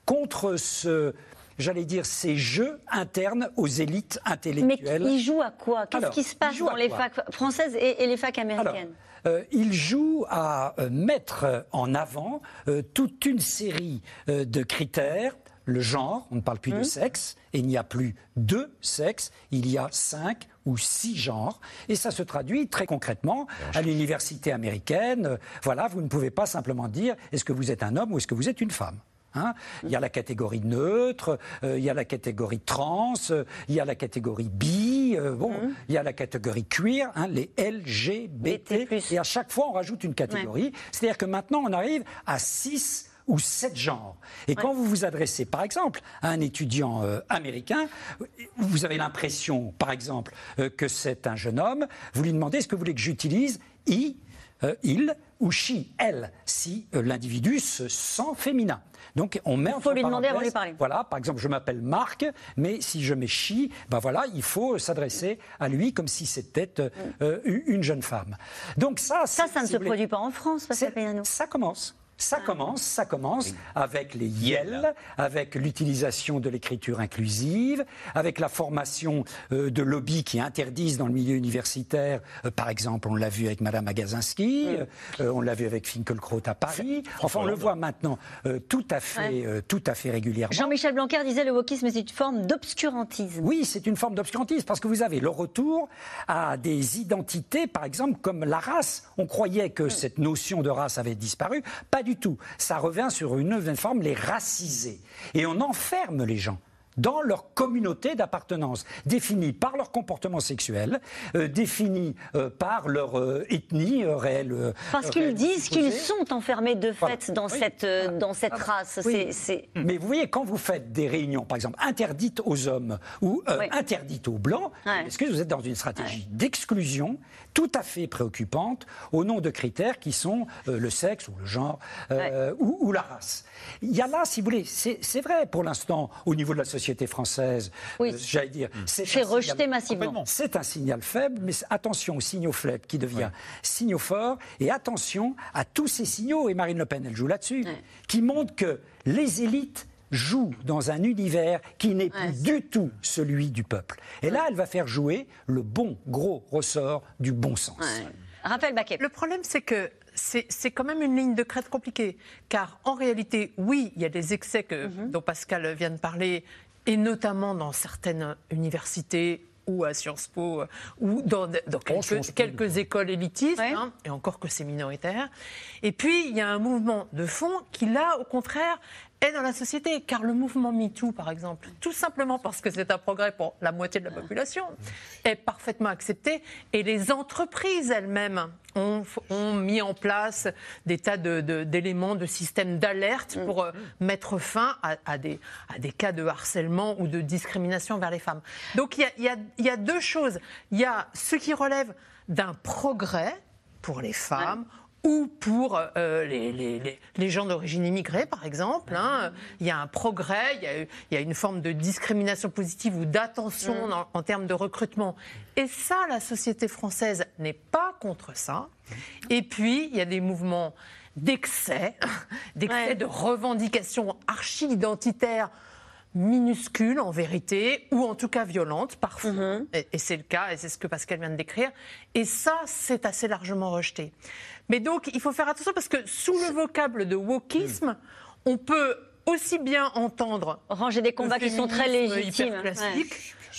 contre ce j'allais dire, ces jeux internes aux élites intellectuelles. Mais il joue à quoi? Qu'est-ce qui se passe dans les facs françaises et, les facs américaines? Euh, il joue à mettre en avant toute une série de critères le genre, on ne parle plus de mmh. sexe, et il n'y a plus deux sexes, il y a cinq ou six genres, et ça se traduit très concrètement à l'université américaine. Voilà, vous ne pouvez pas simplement dire est-ce que vous êtes un homme ou est-ce que vous êtes une femme. Hein? Il y a la catégorie neutre, euh, il y a la catégorie trans, euh, il y a la catégorie bi, euh, bon, mmh. il y a la catégorie queer, hein, les LGBT. Et à chaque fois, on rajoute une catégorie. C'est-à-dire que maintenant, on arrive à six ou sept genres. Et quand vous vous adressez, par exemple, à un étudiant euh, américain, vous avez l'impression, par exemple, euh, que c'est un jeune homme, vous lui demandez est-ce que vous voulez que j'utilise i, euh, il ou she, elle, si l'individu se sent féminin. Donc on met il faut lui demander avant de lui parler. Voilà, par exemple, je m'appelle Marc, mais si je mets she, ben voilà, il faut s'adresser à lui comme si c'était une jeune femme. Donc ça, ça, ça ne se produit pas en France, Pascal Ça commence. Ça commence, ça commence avec les YEL, avec l'utilisation de l'écriture inclusive, avec la formation euh, de lobbies qui interdisent dans le milieu universitaire. Euh, par exemple, on l'a vu avec Madame Agazinski, euh, on l'a vu avec Finkelkraut à Paris. Enfin, on le voit maintenant tout à fait, tout à fait régulièrement. Jean-Michel Blanquer disait le wokisme est une forme d'obscurantisme. Oui, c'est une forme d'obscurantisme parce que vous avez le retour à des identités, par exemple comme la race. On croyait que cette notion de race avait disparu. Pas du du tout. Ça revient sur une nouvelle forme, les raciser. Et on enferme les gens dans leur communauté d'appartenance, définie par leur comportement sexuel, euh, définie euh, par leur euh, ethnie réelle. Parce qu'ils disent qu'ils sont enfermés de fait dans, cette, dans cette race. Mais vous voyez, quand vous faites des réunions, par exemple, interdites aux hommes ou interdites aux blancs, est-ce que vous êtes dans une stratégie d'exclusion tout à fait préoccupante au nom de critères qui sont le sexe ou le genre ou, ou, la race. Il y a là, si vous voulez, c'est vrai pour l'instant au niveau de la société société française, oui. Euh, j'allais dire, c'est rejeté massivement. C'est un signal faible, mais attention aux signaux faibles qui devient signaux forts, et attention à tous ces signaux, et Marine Le Pen, elle joue là-dessus, qui montrent que les élites jouent dans un univers qui n'est plus du tout celui du peuple. Et là, elle va faire jouer le bon gros ressort du bon sens. Raphaël Baquet. Le problème, c'est que c'est quand même une ligne de crête compliquée. Car en réalité, oui, il y a des excès que, mhm. dont Pascal vient de parler, et notamment dans certaines universités ou à Sciences Po, ou dans, quelques, écoles élitistes, hein, et encore que c'est minoritaire. Et puis, il y a un mouvement de fond qui, là, au contraire, est dans la société. Car le mouvement MeToo, par exemple, tout simplement parce que c'est un progrès pour la moitié de la population, est parfaitement accepté. Et les entreprises elles-mêmes ont, mis en place des tas d'éléments, de, systèmes d'alerte pour euh, mettre fin à, des, cas de harcèlement ou de discrimination vers les femmes. Donc il y a deux choses. Il y a ce qui relève d'un progrès pour les femmes ou pour euh, les, gens d'origine immigrée, par exemple. Hein. Il y a un progrès, il y a, une forme de discrimination positive ou d'attention mm. en, termes de recrutement. Et ça, la société française n'est pas contre ça. Et puis, il y a des mouvements d'excès, d'excès de revendications archi-identitaires minuscules en vérité, ou en tout cas violentes parfois. Mm-hmm. Et, c'est le cas, et c'est ce que Pascal vient de décrire. Et ça, c'est assez largement rejeté. Mais donc, il faut faire attention parce que sous le vocable de wokisme, on peut aussi bien entendre ranger des combats qui sont très légitimes,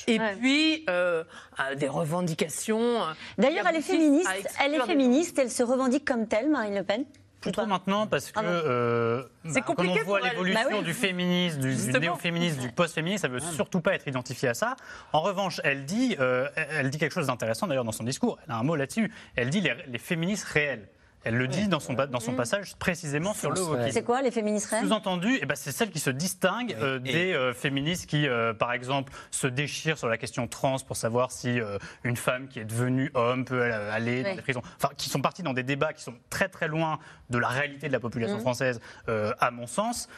Et puis euh, euh, des revendications. Euh, D'ailleurs, elle est féministe. Elle est féministe. Elle se revendique comme telle, Marine Le Pen? Plus trop maintenant parce que euh, bah, quand on voit l'évolution bah du féminisme, du, du néo-féminisme, du post-féminisme, ça ne veut surtout pas être identifié à ça. En revanche, elle dit, elle dit quelque chose d'intéressant d'ailleurs dans son discours. Elle a un mot là-dessus. Elle dit les féministes réelles. Elle le dit dans son, dans son passage précisément sur le wokisme. C'est quoi les féministes Sous-entendu, eh ben, c'est celles qui se distinguent euh, des euh, féministes qui, euh, par exemple, se déchirent sur la question trans pour savoir si une femme qui est devenue homme peut aller dans prison. Enfin, qui sont partis dans des débats qui sont très très loin de la réalité de la population mm. française, à mon sens,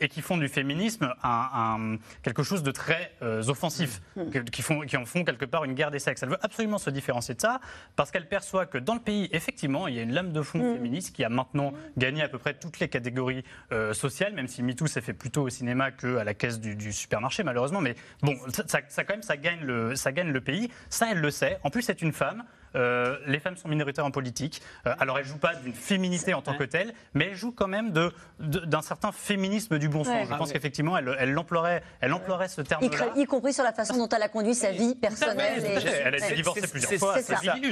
et qui font du féminisme un, quelque chose de très offensif, mm. qui, font, qui en font quelque part une guerre des sexes. Elle veut absolument se différencier de ça parce qu'elle perçoit que dans le pays, effectivement, il y a une lame de Mm. féministe qui a maintenant gagné à peu près toutes les catégories euh, sociales, même si MeToo s'est fait plutôt au cinéma qu'à la caisse du, supermarché, malheureusement. Mais bon, ça, ça, quand même, ça gagne, le, ça gagne le pays. Ça, elle le sait. En plus, c'est une femme. Euh, les femmes sont minoritaires en politique. Euh, alors elles jouent pas d'une féminité en tant que telle, mais elles jouent quand même d'un de, d'un certain féminisme du bon sens. Je pense qu'effectivement, elle, elle, emploierait, elle emploierait ce terme-là. Y, compris sur la façon dont elle a conduit sa vie personnelle. Elle a été divorcée plusieurs fois.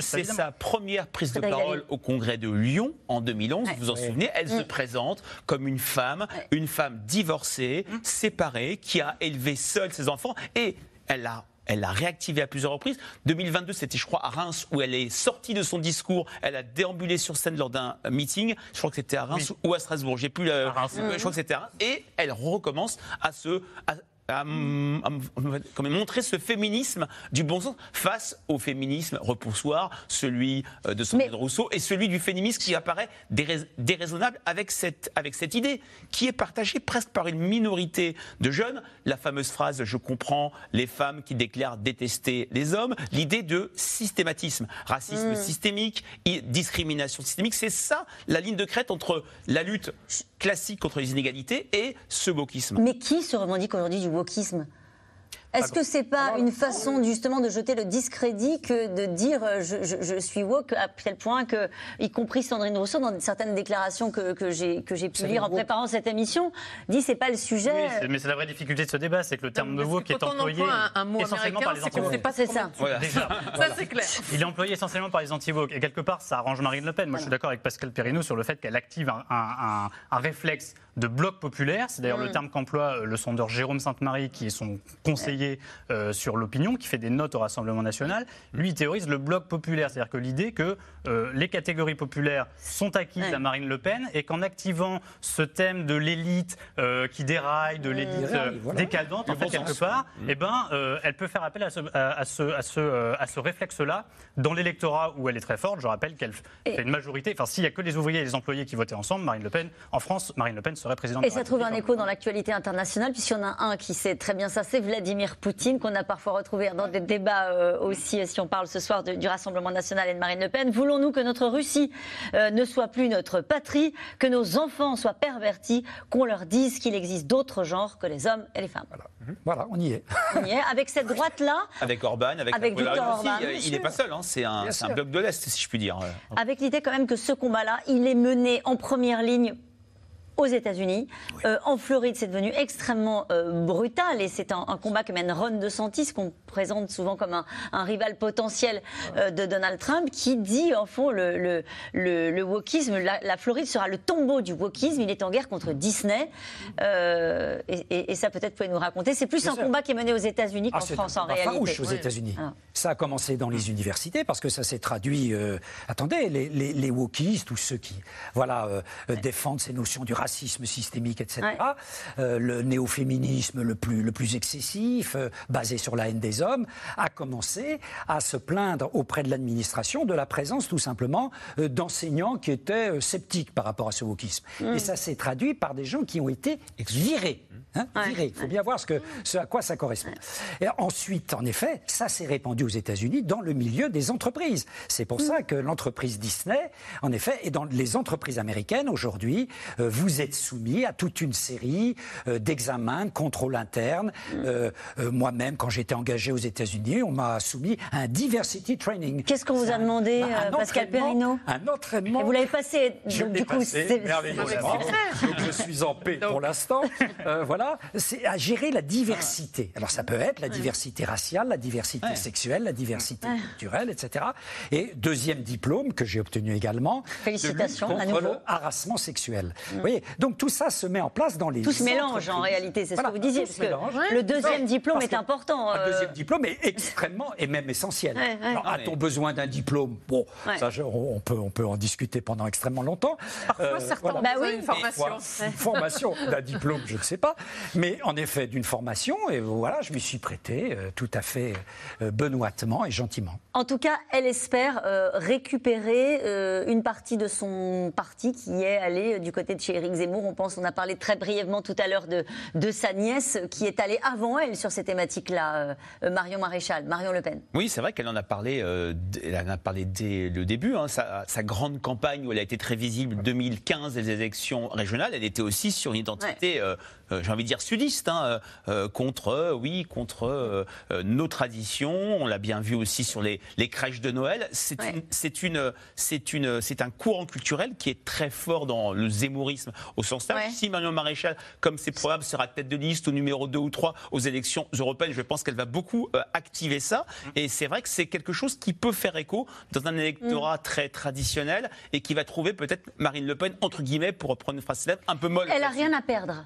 C'est sa première prise de parole au congrès de Lyon en 2011. Vous vous en souvenez Elle se mm. présente comme une femme, une femme divorcée, mm. séparée, qui a élevé seule ses enfants et elle a elle l'a réactivé à plusieurs reprises. 2022, c'était, je crois, à Reims, où elle est sortie de son discours. Elle a déambulé sur scène lors d'un meeting. Je crois que c'était à Reims ou à Strasbourg. J'ai plus. La... Je crois que c'était à Reims. Et elle recommence à se, à, montrer ce féminisme du bon sens face au féminisme repoussoir, celui euh, de Sandrine Rousseau, et celui du féminisme qui apparaît déraisonnable avec cette, avec cette idée, qui est partagée presque par une minorité de jeunes. La fameuse phrase Je comprends les femmes qui déclarent détester les hommes, l'idée de systématisme, racisme mm. systémique, discrimination systémique, c'est ça la ligne de crête entre la lutte classique contre les inégalités et ce wokisme. Mais qui se revendique aujourd'hui du wokisme Est-ce que c'est pas une façon justement de jeter le discrédit que de dire euh, je, je, je suis woke à tel point que, y compris Sandrine Rousseau, dans certaines déclarations que, que j'ai que j'ai pu lire en préparant cette émission, dit c'est pas le sujet. Oui, mais c'est la vraie difficulté de ce débat, c'est que le terme de woke est employé un, un mot essentiellement par les anti-woke. C'est ça. Voilà. Déjà, ça c'est clair. Il est employé essentiellement par les anti-woke et quelque part ça arrange Marine Le Pen. Moi je suis d'accord avec Pascal Perrineau sur le fait qu'elle active un, un, un, réflexe de bloc populaire. C'est d'ailleurs le Mm. terme qu'emploie le sondeur Jérôme Sainte-Marie, qui est son conseiller euh, sur l'opinion, qui fait des notes au Rassemblement national. Lui, il théorise le bloc populaire, c'est-à-dire que l'idée que euh, les catégories populaires sont acquises à Marine Le Pen et qu'en activant ce thème de l'élite euh, qui déraille, de l'élite euh, voilà. décadente, en fait, quelque part, eh ben, euh, elle peut faire appel à ce, à, à ce, à ce, euh, à ce réflexe-là dans l'électorat où elle est très forte. Je rappelle qu'elle fait une majorité. Enfin, s'il n'y a que les ouvriers et les employés qui votaient ensemble, Marine Le Pen, en France, Marine Le Pen serait. Et ça trouve un écho dans l'actualité internationale, puisqu'il y en a un qui sait très bien ça, c'est Vladimir Poutine, qu'on a parfois retrouvé dans des débats euh, aussi, si on parle ce soir de- du Rassemblement national et de Marine Le Pen. Voulons-nous que notre Russie euh, ne soit plus notre patrie, que nos enfants soient pervertis, qu'on leur dise qu'il existe d'autres genres que les hommes et les femmes? Voilà, on y est. On y est. Avec cette droite-là, Avec Orban, avec, Avec la Viktor Russie, Orban, euh, il n'est pas seul. hein, C'est un, bloc de l'Est, si je puis dire. avec l'idée quand même que ce combat-là, il est mené en première ligne aux États-Unis. Euh, en Floride, c'est devenu extrêmement euh, brutal et c'est un, un combat que mène Ron DeSantis, qu'on présente souvent comme un, un rival potentiel euh, de Donald Trump, qui dit en fond le, le, le, le wokisme, la, la Floride sera le tombeau du wokisme. Il est en guerre contre Disney et, et- et ça peut-être pouvez nous raconter. C'est plus Bien un sûr. combat qui est mené aux États-Unis qu'en Ah, c'est France un en réalité. farouche aux États-Unis. Ah. Ça a commencé dans les universités parce que ça s'est traduit. attendez, les, les, les wokistes, tous ceux qui voilà, défendent ces notions du racisme systémique, etc. Ouais. euh, le néo-féminisme le plus, le plus excessif, euh, basé sur la haine des hommes, a commencé à se plaindre auprès de l'administration de la présence tout simplement euh, d'enseignants qui étaient euh, sceptiques par rapport à ce wokisme. Mm. Et ça s'est traduit par des gens qui ont été virés. hein, virés. Il faut bien voir ce, que, ce à quoi ça correspond. Et ensuite, en effet, ça s'est répandu aux États-Unis dans le milieu des entreprises. C'est pour ça que l'entreprise Disney, en effet, et dans les entreprises américaines aujourd'hui, euh, vous êtes soumis à toute une série euh, d'examens, de contrôles internes. Euh, euh, Moi-même, quand j'étais engagé aux États-Unis, on m'a soumis à un diversity training. Qu'est-ce qu'on vous a demandé, Bah, un euh, Pascal Perrineau Un entraînement. Et vous l'avez passé, Je du coup, passé c'est- merveilleusement. Donc je suis en paix pour l'instant. Euh, voilà, c'est à gérer la diversité. Alors ça peut être la diversité raciale, la diversité Ouais. sexuelle, la diversité culturelle, etc. Et deuxième diplôme que j'ai obtenu également. de lutte Félicitations, à contre nouveau. le harassement sexuel. Vous voyez, donc tout ça se met en place dans les Tout se mélange en réalité, c'est ce Voilà, que vous disiez, parce que le deuxième Ouais, diplôme est important. Un euh, deuxième diplôme est extrêmement et même essentiel. Ouais, ouais. Alors, a-t-on besoin d'un diplôme? Bon, Ouais. ça, je- on, peut, on peut en discuter pendant extrêmement longtemps. Parfois, Euh, certains Bah besoin oui. d'une formation. Une formation, d'un diplôme, je ne sais pas. Mais en effet, d'une formation. Et voilà, je m'y suis prêté euh, tout à fait euh, benoîtement et gentiment. En tout cas, elle espère euh, récupérer euh, une partie de son parti qui est allé euh, du côté de chez Éric Zemmour. On pense, on a parlé très brièvement tout à l'heure de, de sa nièce qui est allée avant elle sur ces thématiques-là, euh, euh, Marion Maréchal, Marion Le Pen. Oui, c'est vrai qu'elle en a parlé, euh, elle en a parlé dès le début. hein, sa, sa grande campagne où elle a été très visible, 2015, les élections régionales, elle était aussi sur une identité, euh, j'ai envie de dire sudiste, hein, euh, euh, contre, euh, oui, contre euh, euh, nos traditions. On l'a bien vu aussi sur les, les crèches de Noël. C'est Ouais. une, c'est une, c'est une, c'est un courant culturel qui est très fort dans le zémourisme au sens large. Ouais. Si Marion Maréchal, comme c'est probable, sera tête de liste au numéro 2 ou 3 aux élections européennes, je pense qu'elle va beaucoup euh, activer ça. Et c'est vrai que c'est quelque chose qui peut faire écho dans un électorat très traditionnel et qui va trouver peut-être Marine Le Pen, entre guillemets, pour reprendre une phrase célèbre, un peu molle. Elle a rien à perdre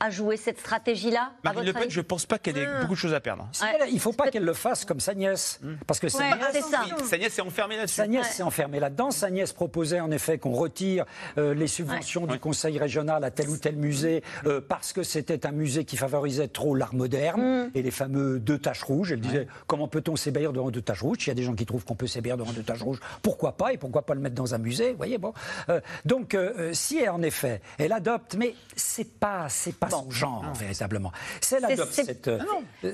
à jouer cette stratégie-là Marine Le Pen, avis je ne pense pas qu'elle ait Ah. beaucoup de choses à perdre. Si elle- il ne faut pas qu'elle le fasse comme sa nièce. Parce que sa Ouais, nièce, c'est ça. Oui, Sa nièce est enfermée là-dessus. Sa nièce s'est enfermée là-dedans. Sa nièce proposait en effet qu'on retire euh, les subventions du conseil régional à tel ou tel musée euh, parce que c'était un musée qui favorisait trop l'art moderne Mm. et les fameux deux taches rouges. Elle disait comment peut-on s'ébahir devant deux taches rouges? Il y a des gens qui trouvent qu'on peut s'ébahir devant deux taches rouges. Pourquoi pas? Et pourquoi pas le mettre dans un musée? Vous voyez, bon. Euh, donc, si en effet elle adopte, mais c'est pas, c'est pas son genre véritablement. Si elle C'est- adopte c'est- cette, euh,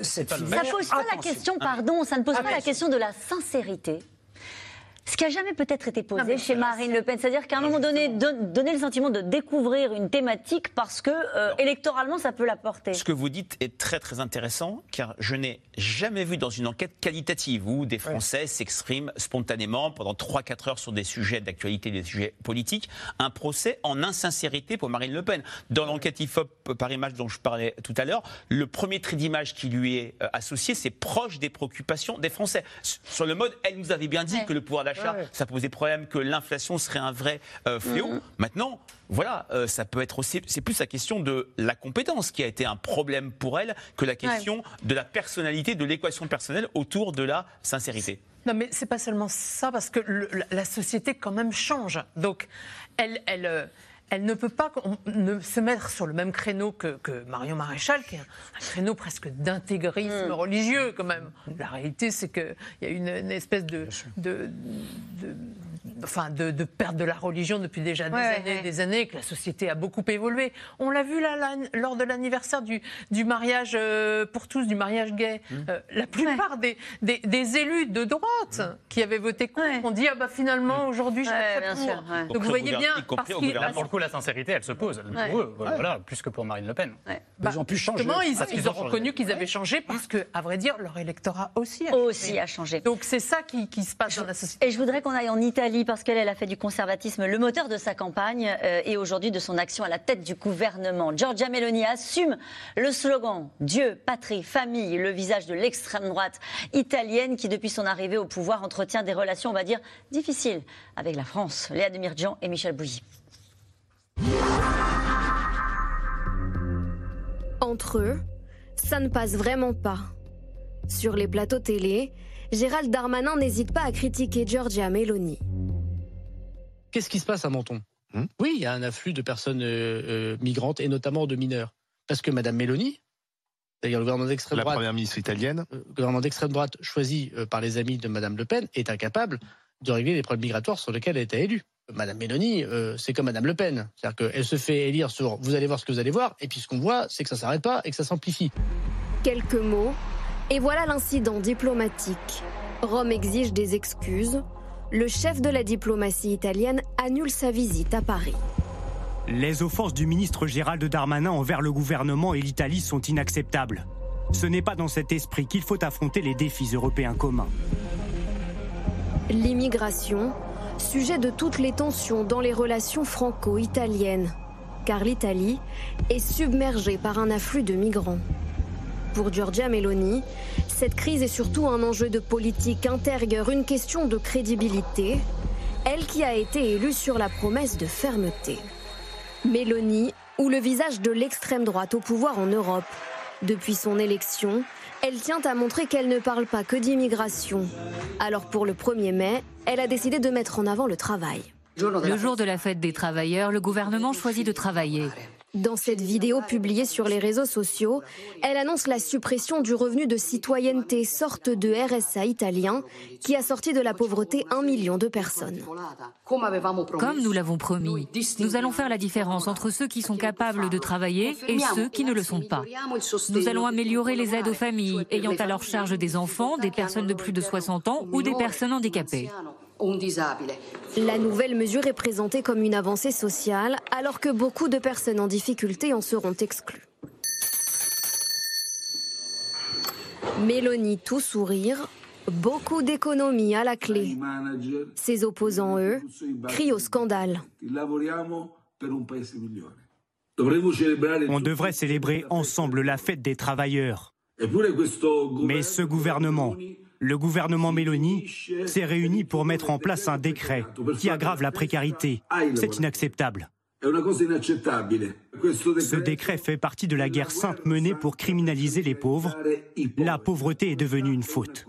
cette Ça pose pas la question, pardon, ça ne pose pas la question de la sincérité. Ce qui a jamais peut-être été posé chez Marine Le Pen, c'est-à-dire qu'à un moment donné, donner le sentiment de découvrir une thématique parce que euh, électoralement, ça peut la porter. Ce que vous dites est très très intéressant, car je n'ai jamais vu dans une enquête qualitative où des Français s'expriment spontanément pendant 3-4 heures sur des sujets d'actualité, des sujets politiques, un procès en insincérité pour Marine Le Pen. Dans l'enquête IFOP par image dont je parlais tout à l'heure, le premier trait d'image qui lui est euh, associé, c'est proche des préoccupations des Français. Sur le mode, elle nous avait bien dit que le pouvoir d'achat ça posait problème, que l'inflation serait un vrai euh, fléau. Mm-hmm. Maintenant, voilà, euh, ça peut être aussi. C'est plus la question de la compétence qui a été un problème pour elle que la question de la personnalité, de l'équation personnelle autour de la sincérité. Non, mais c'est pas seulement ça, parce que la, société quand même change. Donc, elle, elle, euh, elle ne peut pas se mettre sur le même créneau que, Marion Maréchal, qui est un, créneau presque d'intégrisme mm. religieux quand même. La réalité, c'est qu'il y a une, espèce de, de, enfin, de, perte de la religion depuis déjà des années, des années, que la société a beaucoup évolué. On l'a vu là, lors de l'anniversaire du, du, mariage euh, pour tous, du mariage gay. Mm. Euh, la plupart des, des, élus de droite mm. qui avaient voté contre ont dit ah bah finalement aujourd'hui je vais pour. Donc vous voyez bien, parce qu'il la sincérité, elle se pose. Pour eux, voilà, plus que pour Marine Le Pen. ils ont pu changer. Ils, ils, ont, reconnu qu'ils avaient changé parce que, à vrai dire, leur électorat aussi a changé. Aussi a changé. Donc c'est ça qui, qui, se passe dans la société. Et je voudrais qu'on aille en Italie parce qu'elle elle a fait du conservatisme le moteur de sa campagne euh, et aujourd'hui de son action à la tête du gouvernement. Giorgia Meloni assume le slogan Dieu, patrie, famille, le visage de l'extrême droite italienne qui, depuis son arrivée au pouvoir, entretient des relations, on va dire, difficiles avec la France. Léa Demirjian et Michel Bouilly. Entre eux, ça ne passe vraiment pas. Sur les plateaux télé, Gérald Darmanin n'hésite pas à critiquer Giorgia Meloni. Qu'est-ce qui se passe à Menton hmm Oui, il y a un afflux de personnes euh, euh, migrantes et notamment de mineurs. Parce que Madame Meloni, c'est-à-dire le gouvernement d'extrême droite, la première ministre italienne, euh, le gouvernement d'extrême droite choisi par les amis de Madame Le Pen, est incapable de régler les problèmes migratoires sur lesquels elle a été élue. Madame Mélanie, euh, c'est comme Madame Le Pen. C'est-à-dire qu'elle se fait élire sur vous allez voir ce que vous allez voir, et puis ce qu'on voit, c'est que ça s'arrête pas et que ça s'amplifie. Quelques mots, et voilà l'incident diplomatique. Rome exige des excuses. Le chef de la diplomatie italienne annule sa visite à Paris. Les offenses du ministre Gérald Darmanin envers le gouvernement et l'Italie sont inacceptables. Ce n'est pas dans cet esprit qu'il faut affronter les défis européens communs. L'immigration, sujet de toutes les tensions dans les relations franco-italiennes, car l'Italie est submergée par un afflux de migrants. Pour Giorgia Meloni, cette crise est surtout un enjeu de politique intérieure, une question de crédibilité, elle qui a été élue sur la promesse de fermeté. Meloni, ou le visage de l'extrême droite au pouvoir en Europe. Depuis son élection, elle tient à montrer qu'elle ne parle pas que d'immigration. Alors pour le 1er mai, elle a décidé de mettre en avant le travail. Le jour de la fête des travailleurs, le gouvernement choisit de travailler. Dans cette vidéo publiée sur les réseaux sociaux, elle annonce la suppression du revenu de citoyenneté, sorte de RSA italien, qui a sorti de la pauvreté un million de personnes. Comme nous l'avons promis, nous allons faire la différence entre ceux qui sont capables de travailler et ceux qui ne le sont pas. Nous allons améliorer les aides aux familles ayant à leur charge des enfants, des personnes de plus de 60 ans ou des personnes handicapées. La nouvelle mesure est présentée comme une avancée sociale, alors que beaucoup de personnes en difficulté en seront exclues. Mélanie tout sourire, beaucoup d'économies à la clé. Ses opposants, eux, crient au scandale. On devrait célébrer ensemble la fête des travailleurs. Mais ce gouvernement le gouvernement Mélanie s'est réuni pour mettre en place un décret qui aggrave la précarité. C'est inacceptable. Ce décret fait partie de la guerre sainte menée pour criminaliser les pauvres. La pauvreté est devenue une faute.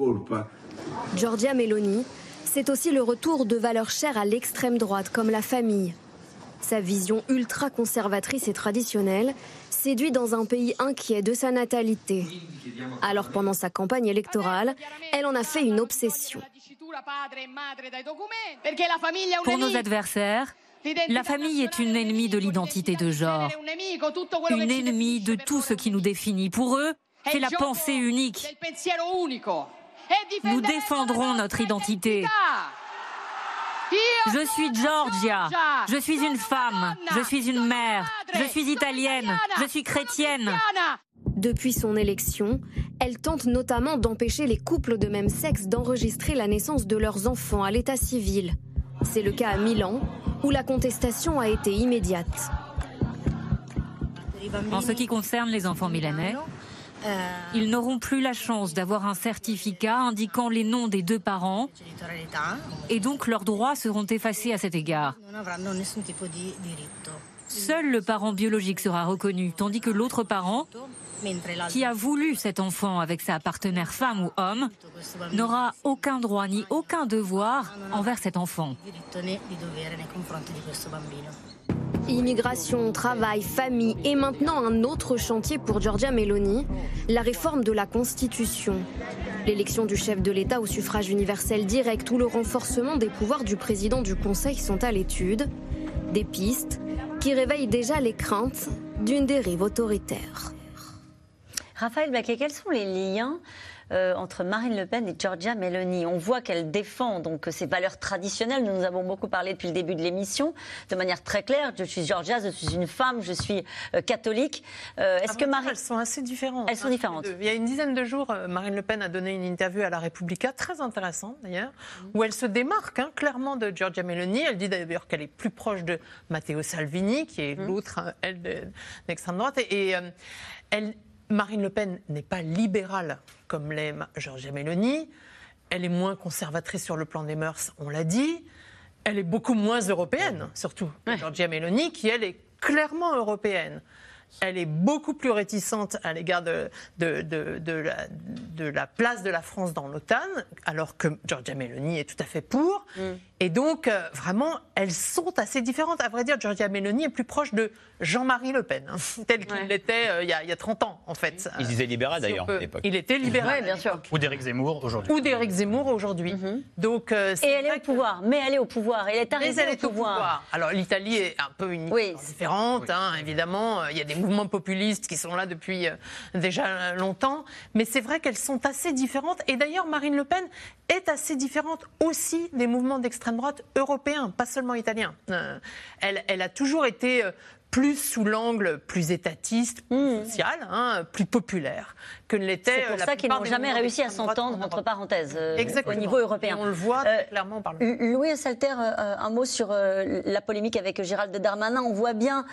Giorgia Meloni, c'est aussi le retour de valeurs chères à l'extrême droite comme la famille. Sa vision ultra-conservatrice et traditionnelle séduit dans un pays inquiet de sa natalité. Alors pendant sa campagne électorale, elle en a fait une obsession. Pour nos adversaires, la famille est une ennemie de l'identité de genre, une ennemie de tout ce qui nous définit. Pour eux, c'est la pensée unique. Nous défendrons notre identité. Je suis Georgia. Je suis une femme. Je suis une mère. Je suis italienne. Je suis chrétienne. Depuis son élection, elle tente notamment d'empêcher les couples de même sexe d'enregistrer la naissance de leurs enfants à l'état civil. C'est le cas à Milan, où la contestation a été immédiate. En ce qui concerne les enfants milanais, ils n'auront plus la chance d'avoir un certificat indiquant les noms des deux parents et donc leurs droits seront effacés à cet égard. Seul le parent biologique sera reconnu, tandis que l'autre parent, qui a voulu cet enfant avec sa partenaire femme ou homme, n'aura aucun droit ni aucun devoir envers cet enfant. Immigration, travail, famille et maintenant un autre chantier pour Giorgia Meloni, la réforme de la Constitution. L'élection du chef de l'État au suffrage universel direct ou le renforcement des pouvoirs du président du Conseil sont à l'étude. Des pistes qui réveillent déjà les craintes d'une dérive autoritaire. Raphaël Baquet, quels sont les liens euh, entre Marine Le Pen et Giorgia Meloni. On voit qu'elle défend donc ces valeurs traditionnelles. Nous nous avons beaucoup parlé depuis le début de l'émission, de manière très claire. Je suis Georgia, je suis une femme, je suis euh, catholique. Euh, est-ce que Marine... Elles sont assez différentes. Elles sont différentes. Il y a une dizaine de jours, Marine Le Pen a donné une interview à La Repubblica, très intéressante d'ailleurs, mm. où elle se démarque hein, clairement de Giorgia Meloni. Elle dit d'ailleurs qu'elle est plus proche de Matteo Salvini, qui est mm. l'autre, hein, elle, d'extrême droite. Et, elle, Marine Le Pen n'est pas libérale comme l'aime Georgia Meloni. Elle est moins conservatrice sur le plan des mœurs, on l'a dit. Elle est beaucoup moins européenne, surtout. Ouais. Georgia Meloni, qui elle est clairement européenne elle est beaucoup plus réticente à l'égard de, la, place de la France dans l'OTAN, alors que Giorgia Meloni est tout à fait pour. Mm. Et donc, euh, vraiment, elles sont assez différentes. À vrai dire, Giorgia Meloni est plus proche de Jean-Marie Le Pen, hein, tel qu'il l'était euh, il, y a 30 ans, en fait. Il disait libéral, d'ailleurs, à l'époque. Il était libéral, bien sûr. Ou d'Éric Zemmour, aujourd'hui. Ou d'Éric Zemmour, aujourd'hui. Mm-hmm. Donc, euh, Et elle est au pouvoir, mais elle est au pouvoir, elle est arrivée elle est au pouvoir. Alors, l'Italie est un peu une oui. différente, hein, évidemment. Il y a des mouvements populistes qui sont là depuis déjà longtemps. Mais c'est vrai qu'elles sont assez différentes. Et d'ailleurs, Marine Le Pen est assez différente aussi des mouvements d'extrême droite européen, pas seulement italien. Euh, elle, elle, a toujours été euh, plus sous l'angle plus étatiste, plus mmh. social, hein, plus populaire que ne l'était. C'est pour ça qu'ils n'ont jamais réussi à s'entendre, entre parenthèses, euh, au niveau européen. on le voit euh, clairement par le. Louis Salter, euh, un mot sur la polémique avec Gérald Darmanin. On voit bien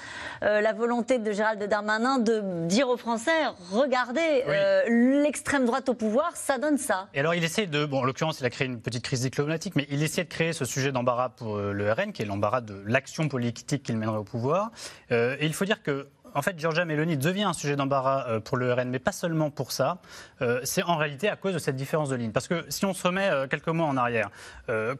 la volonté de Gérald Darmanin de dire aux Français regardez, l'extrême droite au pouvoir, ça donne ça. Et alors il essaie de, bon, en l'occurrence, il a créé une petite crise diplomatique, mais il essaie de créer ce sujet d'embarras pour le RN, qui est l'embarras de l'action politique qu'il mènerait au pouvoir. et il faut dire que en fait, Giorgia Meloni devient un sujet d'embarras euh, pour le RN, mais pas seulement pour ça. Euh, c'est en réalité à cause de cette différence de ligne. Parce que si on se remet euh, quelques mois en arrière,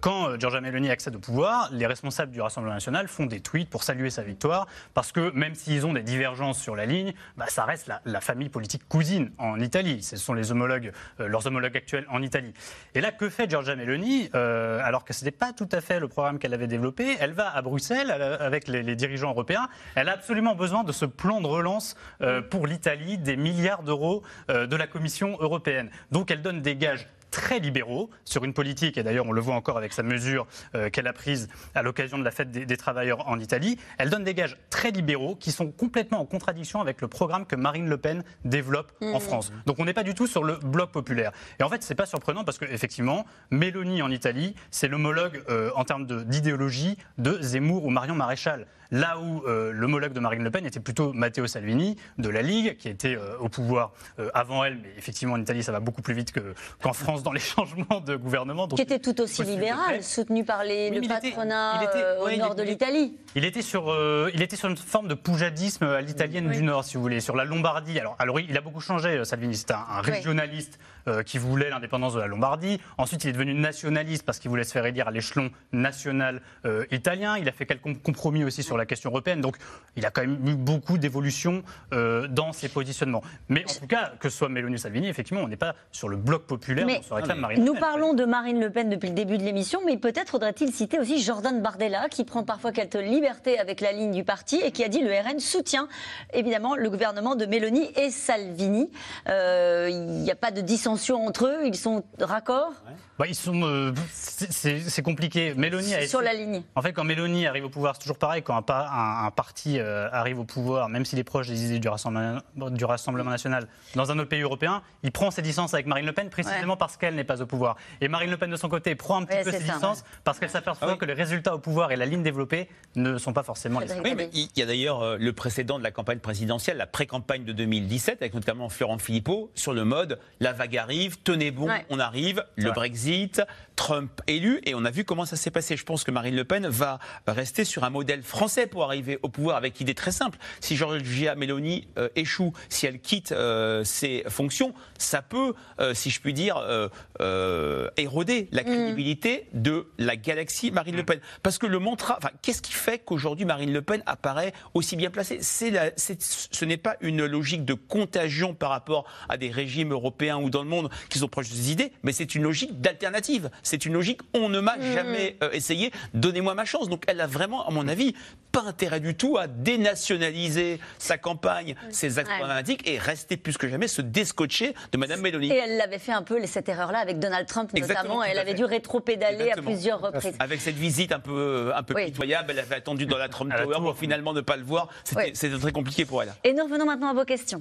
quand Giorgia Meloni accède au pouvoir, les responsables du Rassemblement national font des tweets pour saluer sa victoire, parce que même s'ils ont des divergences sur la ligne, bah, ça reste la, famille politique cousine en Italie. Ce sont les homologues, leurs homologues actuels en Italie. Et là, que fait Giorgia Meloni Alors que ce n'était pas tout à fait le programme qu'elle avait développé, elle va à Bruxelles avec les, dirigeants européens. Elle a absolument besoin de ce plan de relance euh, pour l'Italie des milliards d'euros euh, de la Commission européenne. Donc elle donne des gages très libéraux sur une politique, et d'ailleurs on le voit encore avec sa mesure euh, qu'elle a prise à l'occasion de la fête des, travailleurs en Italie, elle donne des gages très libéraux qui sont complètement en contradiction avec le programme que Marine Le Pen développe en mmh. France. Donc on n'est pas du tout sur le bloc populaire. Et en fait c'est pas surprenant parce qu'effectivement, Mélanie en Italie, c'est l'homologue en termes d'idéologie de Zemmour ou Marion Maréchal. Là où euh, l'homologue de Marine Le Pen était plutôt Matteo Salvini de la Ligue, qui était euh, au pouvoir euh, avant elle, mais effectivement en Italie ça va beaucoup plus vite qu'en France dans les changements de gouvernement. qui était tout aussi libéral, soutenu par les, le patronat au nord de l'Italie. Il était sur, il était sur une forme de poujadisme à l'italienne du Nord, si vous voulez, sur la Lombardie. Alors, alors il a beaucoup changé, Salvini. C'était un, régionaliste qui voulait l'indépendance de la Lombardie. Ensuite, il est devenu nationaliste parce qu'il voulait se faire élire à l'échelon national italien. Il a fait quelques compromis aussi sur la question européenne. Donc il a quand même eu beaucoup d'évolutions euh, dans ses positionnements. Mais en tout cas, que ce soit Meloni Salvini, effectivement, on n'est pas sur le bloc populaire. Mais sur extrême Marine Le Pen. Nous parlons de Marine Le Pen depuis le début de l'émission, mais peut-être faudrait-il citer aussi Jordan Bardella, qui prend parfois quelques libertés avec la ligne du parti et qui a dit le RN soutient évidemment le gouvernement de Mélanie et Salvini. Euh, il n'y a pas de dissension entre eux, ils sont raccords bah, ils sont, euh, c'est compliqué. Mélanie a sur la ligne. En fait, quand Mélanie arrive au pouvoir, c'est toujours pareil. Quand un, un, parti euh, arrive au pouvoir, même s'il est proche des idées du Rassemblement, du Rassemblement national, dans un autre pays européen, il prend ses distances avec Marine Le Pen précisément parce qu'elle n'est pas au pouvoir. Et Marine Le Pen de son côté prend un petit peu ses distances parce qu'elle s'aperçoit ah que les résultats au pouvoir et la ligne développée ne sont pas forcément les Oui, mais il y a d'ailleurs euh, le précédent de la campagne présidentielle, la pré-campagne de 2017, avec notamment Florent Philippot, sur le mode la vague arrive, tenez bon, on arrive, le Brexit, Trump élu, et on a vu comment ça s'est passé. Je pense que Marine Le Pen va rester sur un modèle français pour arriver au pouvoir avec l'idée très simple. Si Giorgia Meloni euh, échoue, si elle quitte euh, ses fonctions, ça peut, euh, si je puis dire, éroder la mm. crédibilité de la galaxie Marine Le Pen. Parce que le mantra, enfin, qu'est-ce qui fait qu'aujourd'hui Marine Le Pen apparaît aussi bien placée? Ce n'est pas une logique de contagion par rapport à des régimes européens ou dans le monde qui sont proches des idées, mais c'est une logique d'alternative. C'est une logique, on ne m'a mm. jamais euh, essayé, donnez-moi ma chance. Donc elle a vraiment, à mon avis, pas intérêt du tout à dénationaliser sa campagne, ses actes dramatiques et rester plus que jamais se descotcher de Madame Meloni. Et elle l'avait fait un peu cette erreur-là avec Donald Trump notamment. Elle avait dû rétro-pédaler à plusieurs reprises. Avec cette visite un peu, un peu pitoyable, elle avait attendu dans la Trump Tower pour finalement ne pas le voir. C'était très compliqué pour elle. Et nous revenons maintenant à vos questions.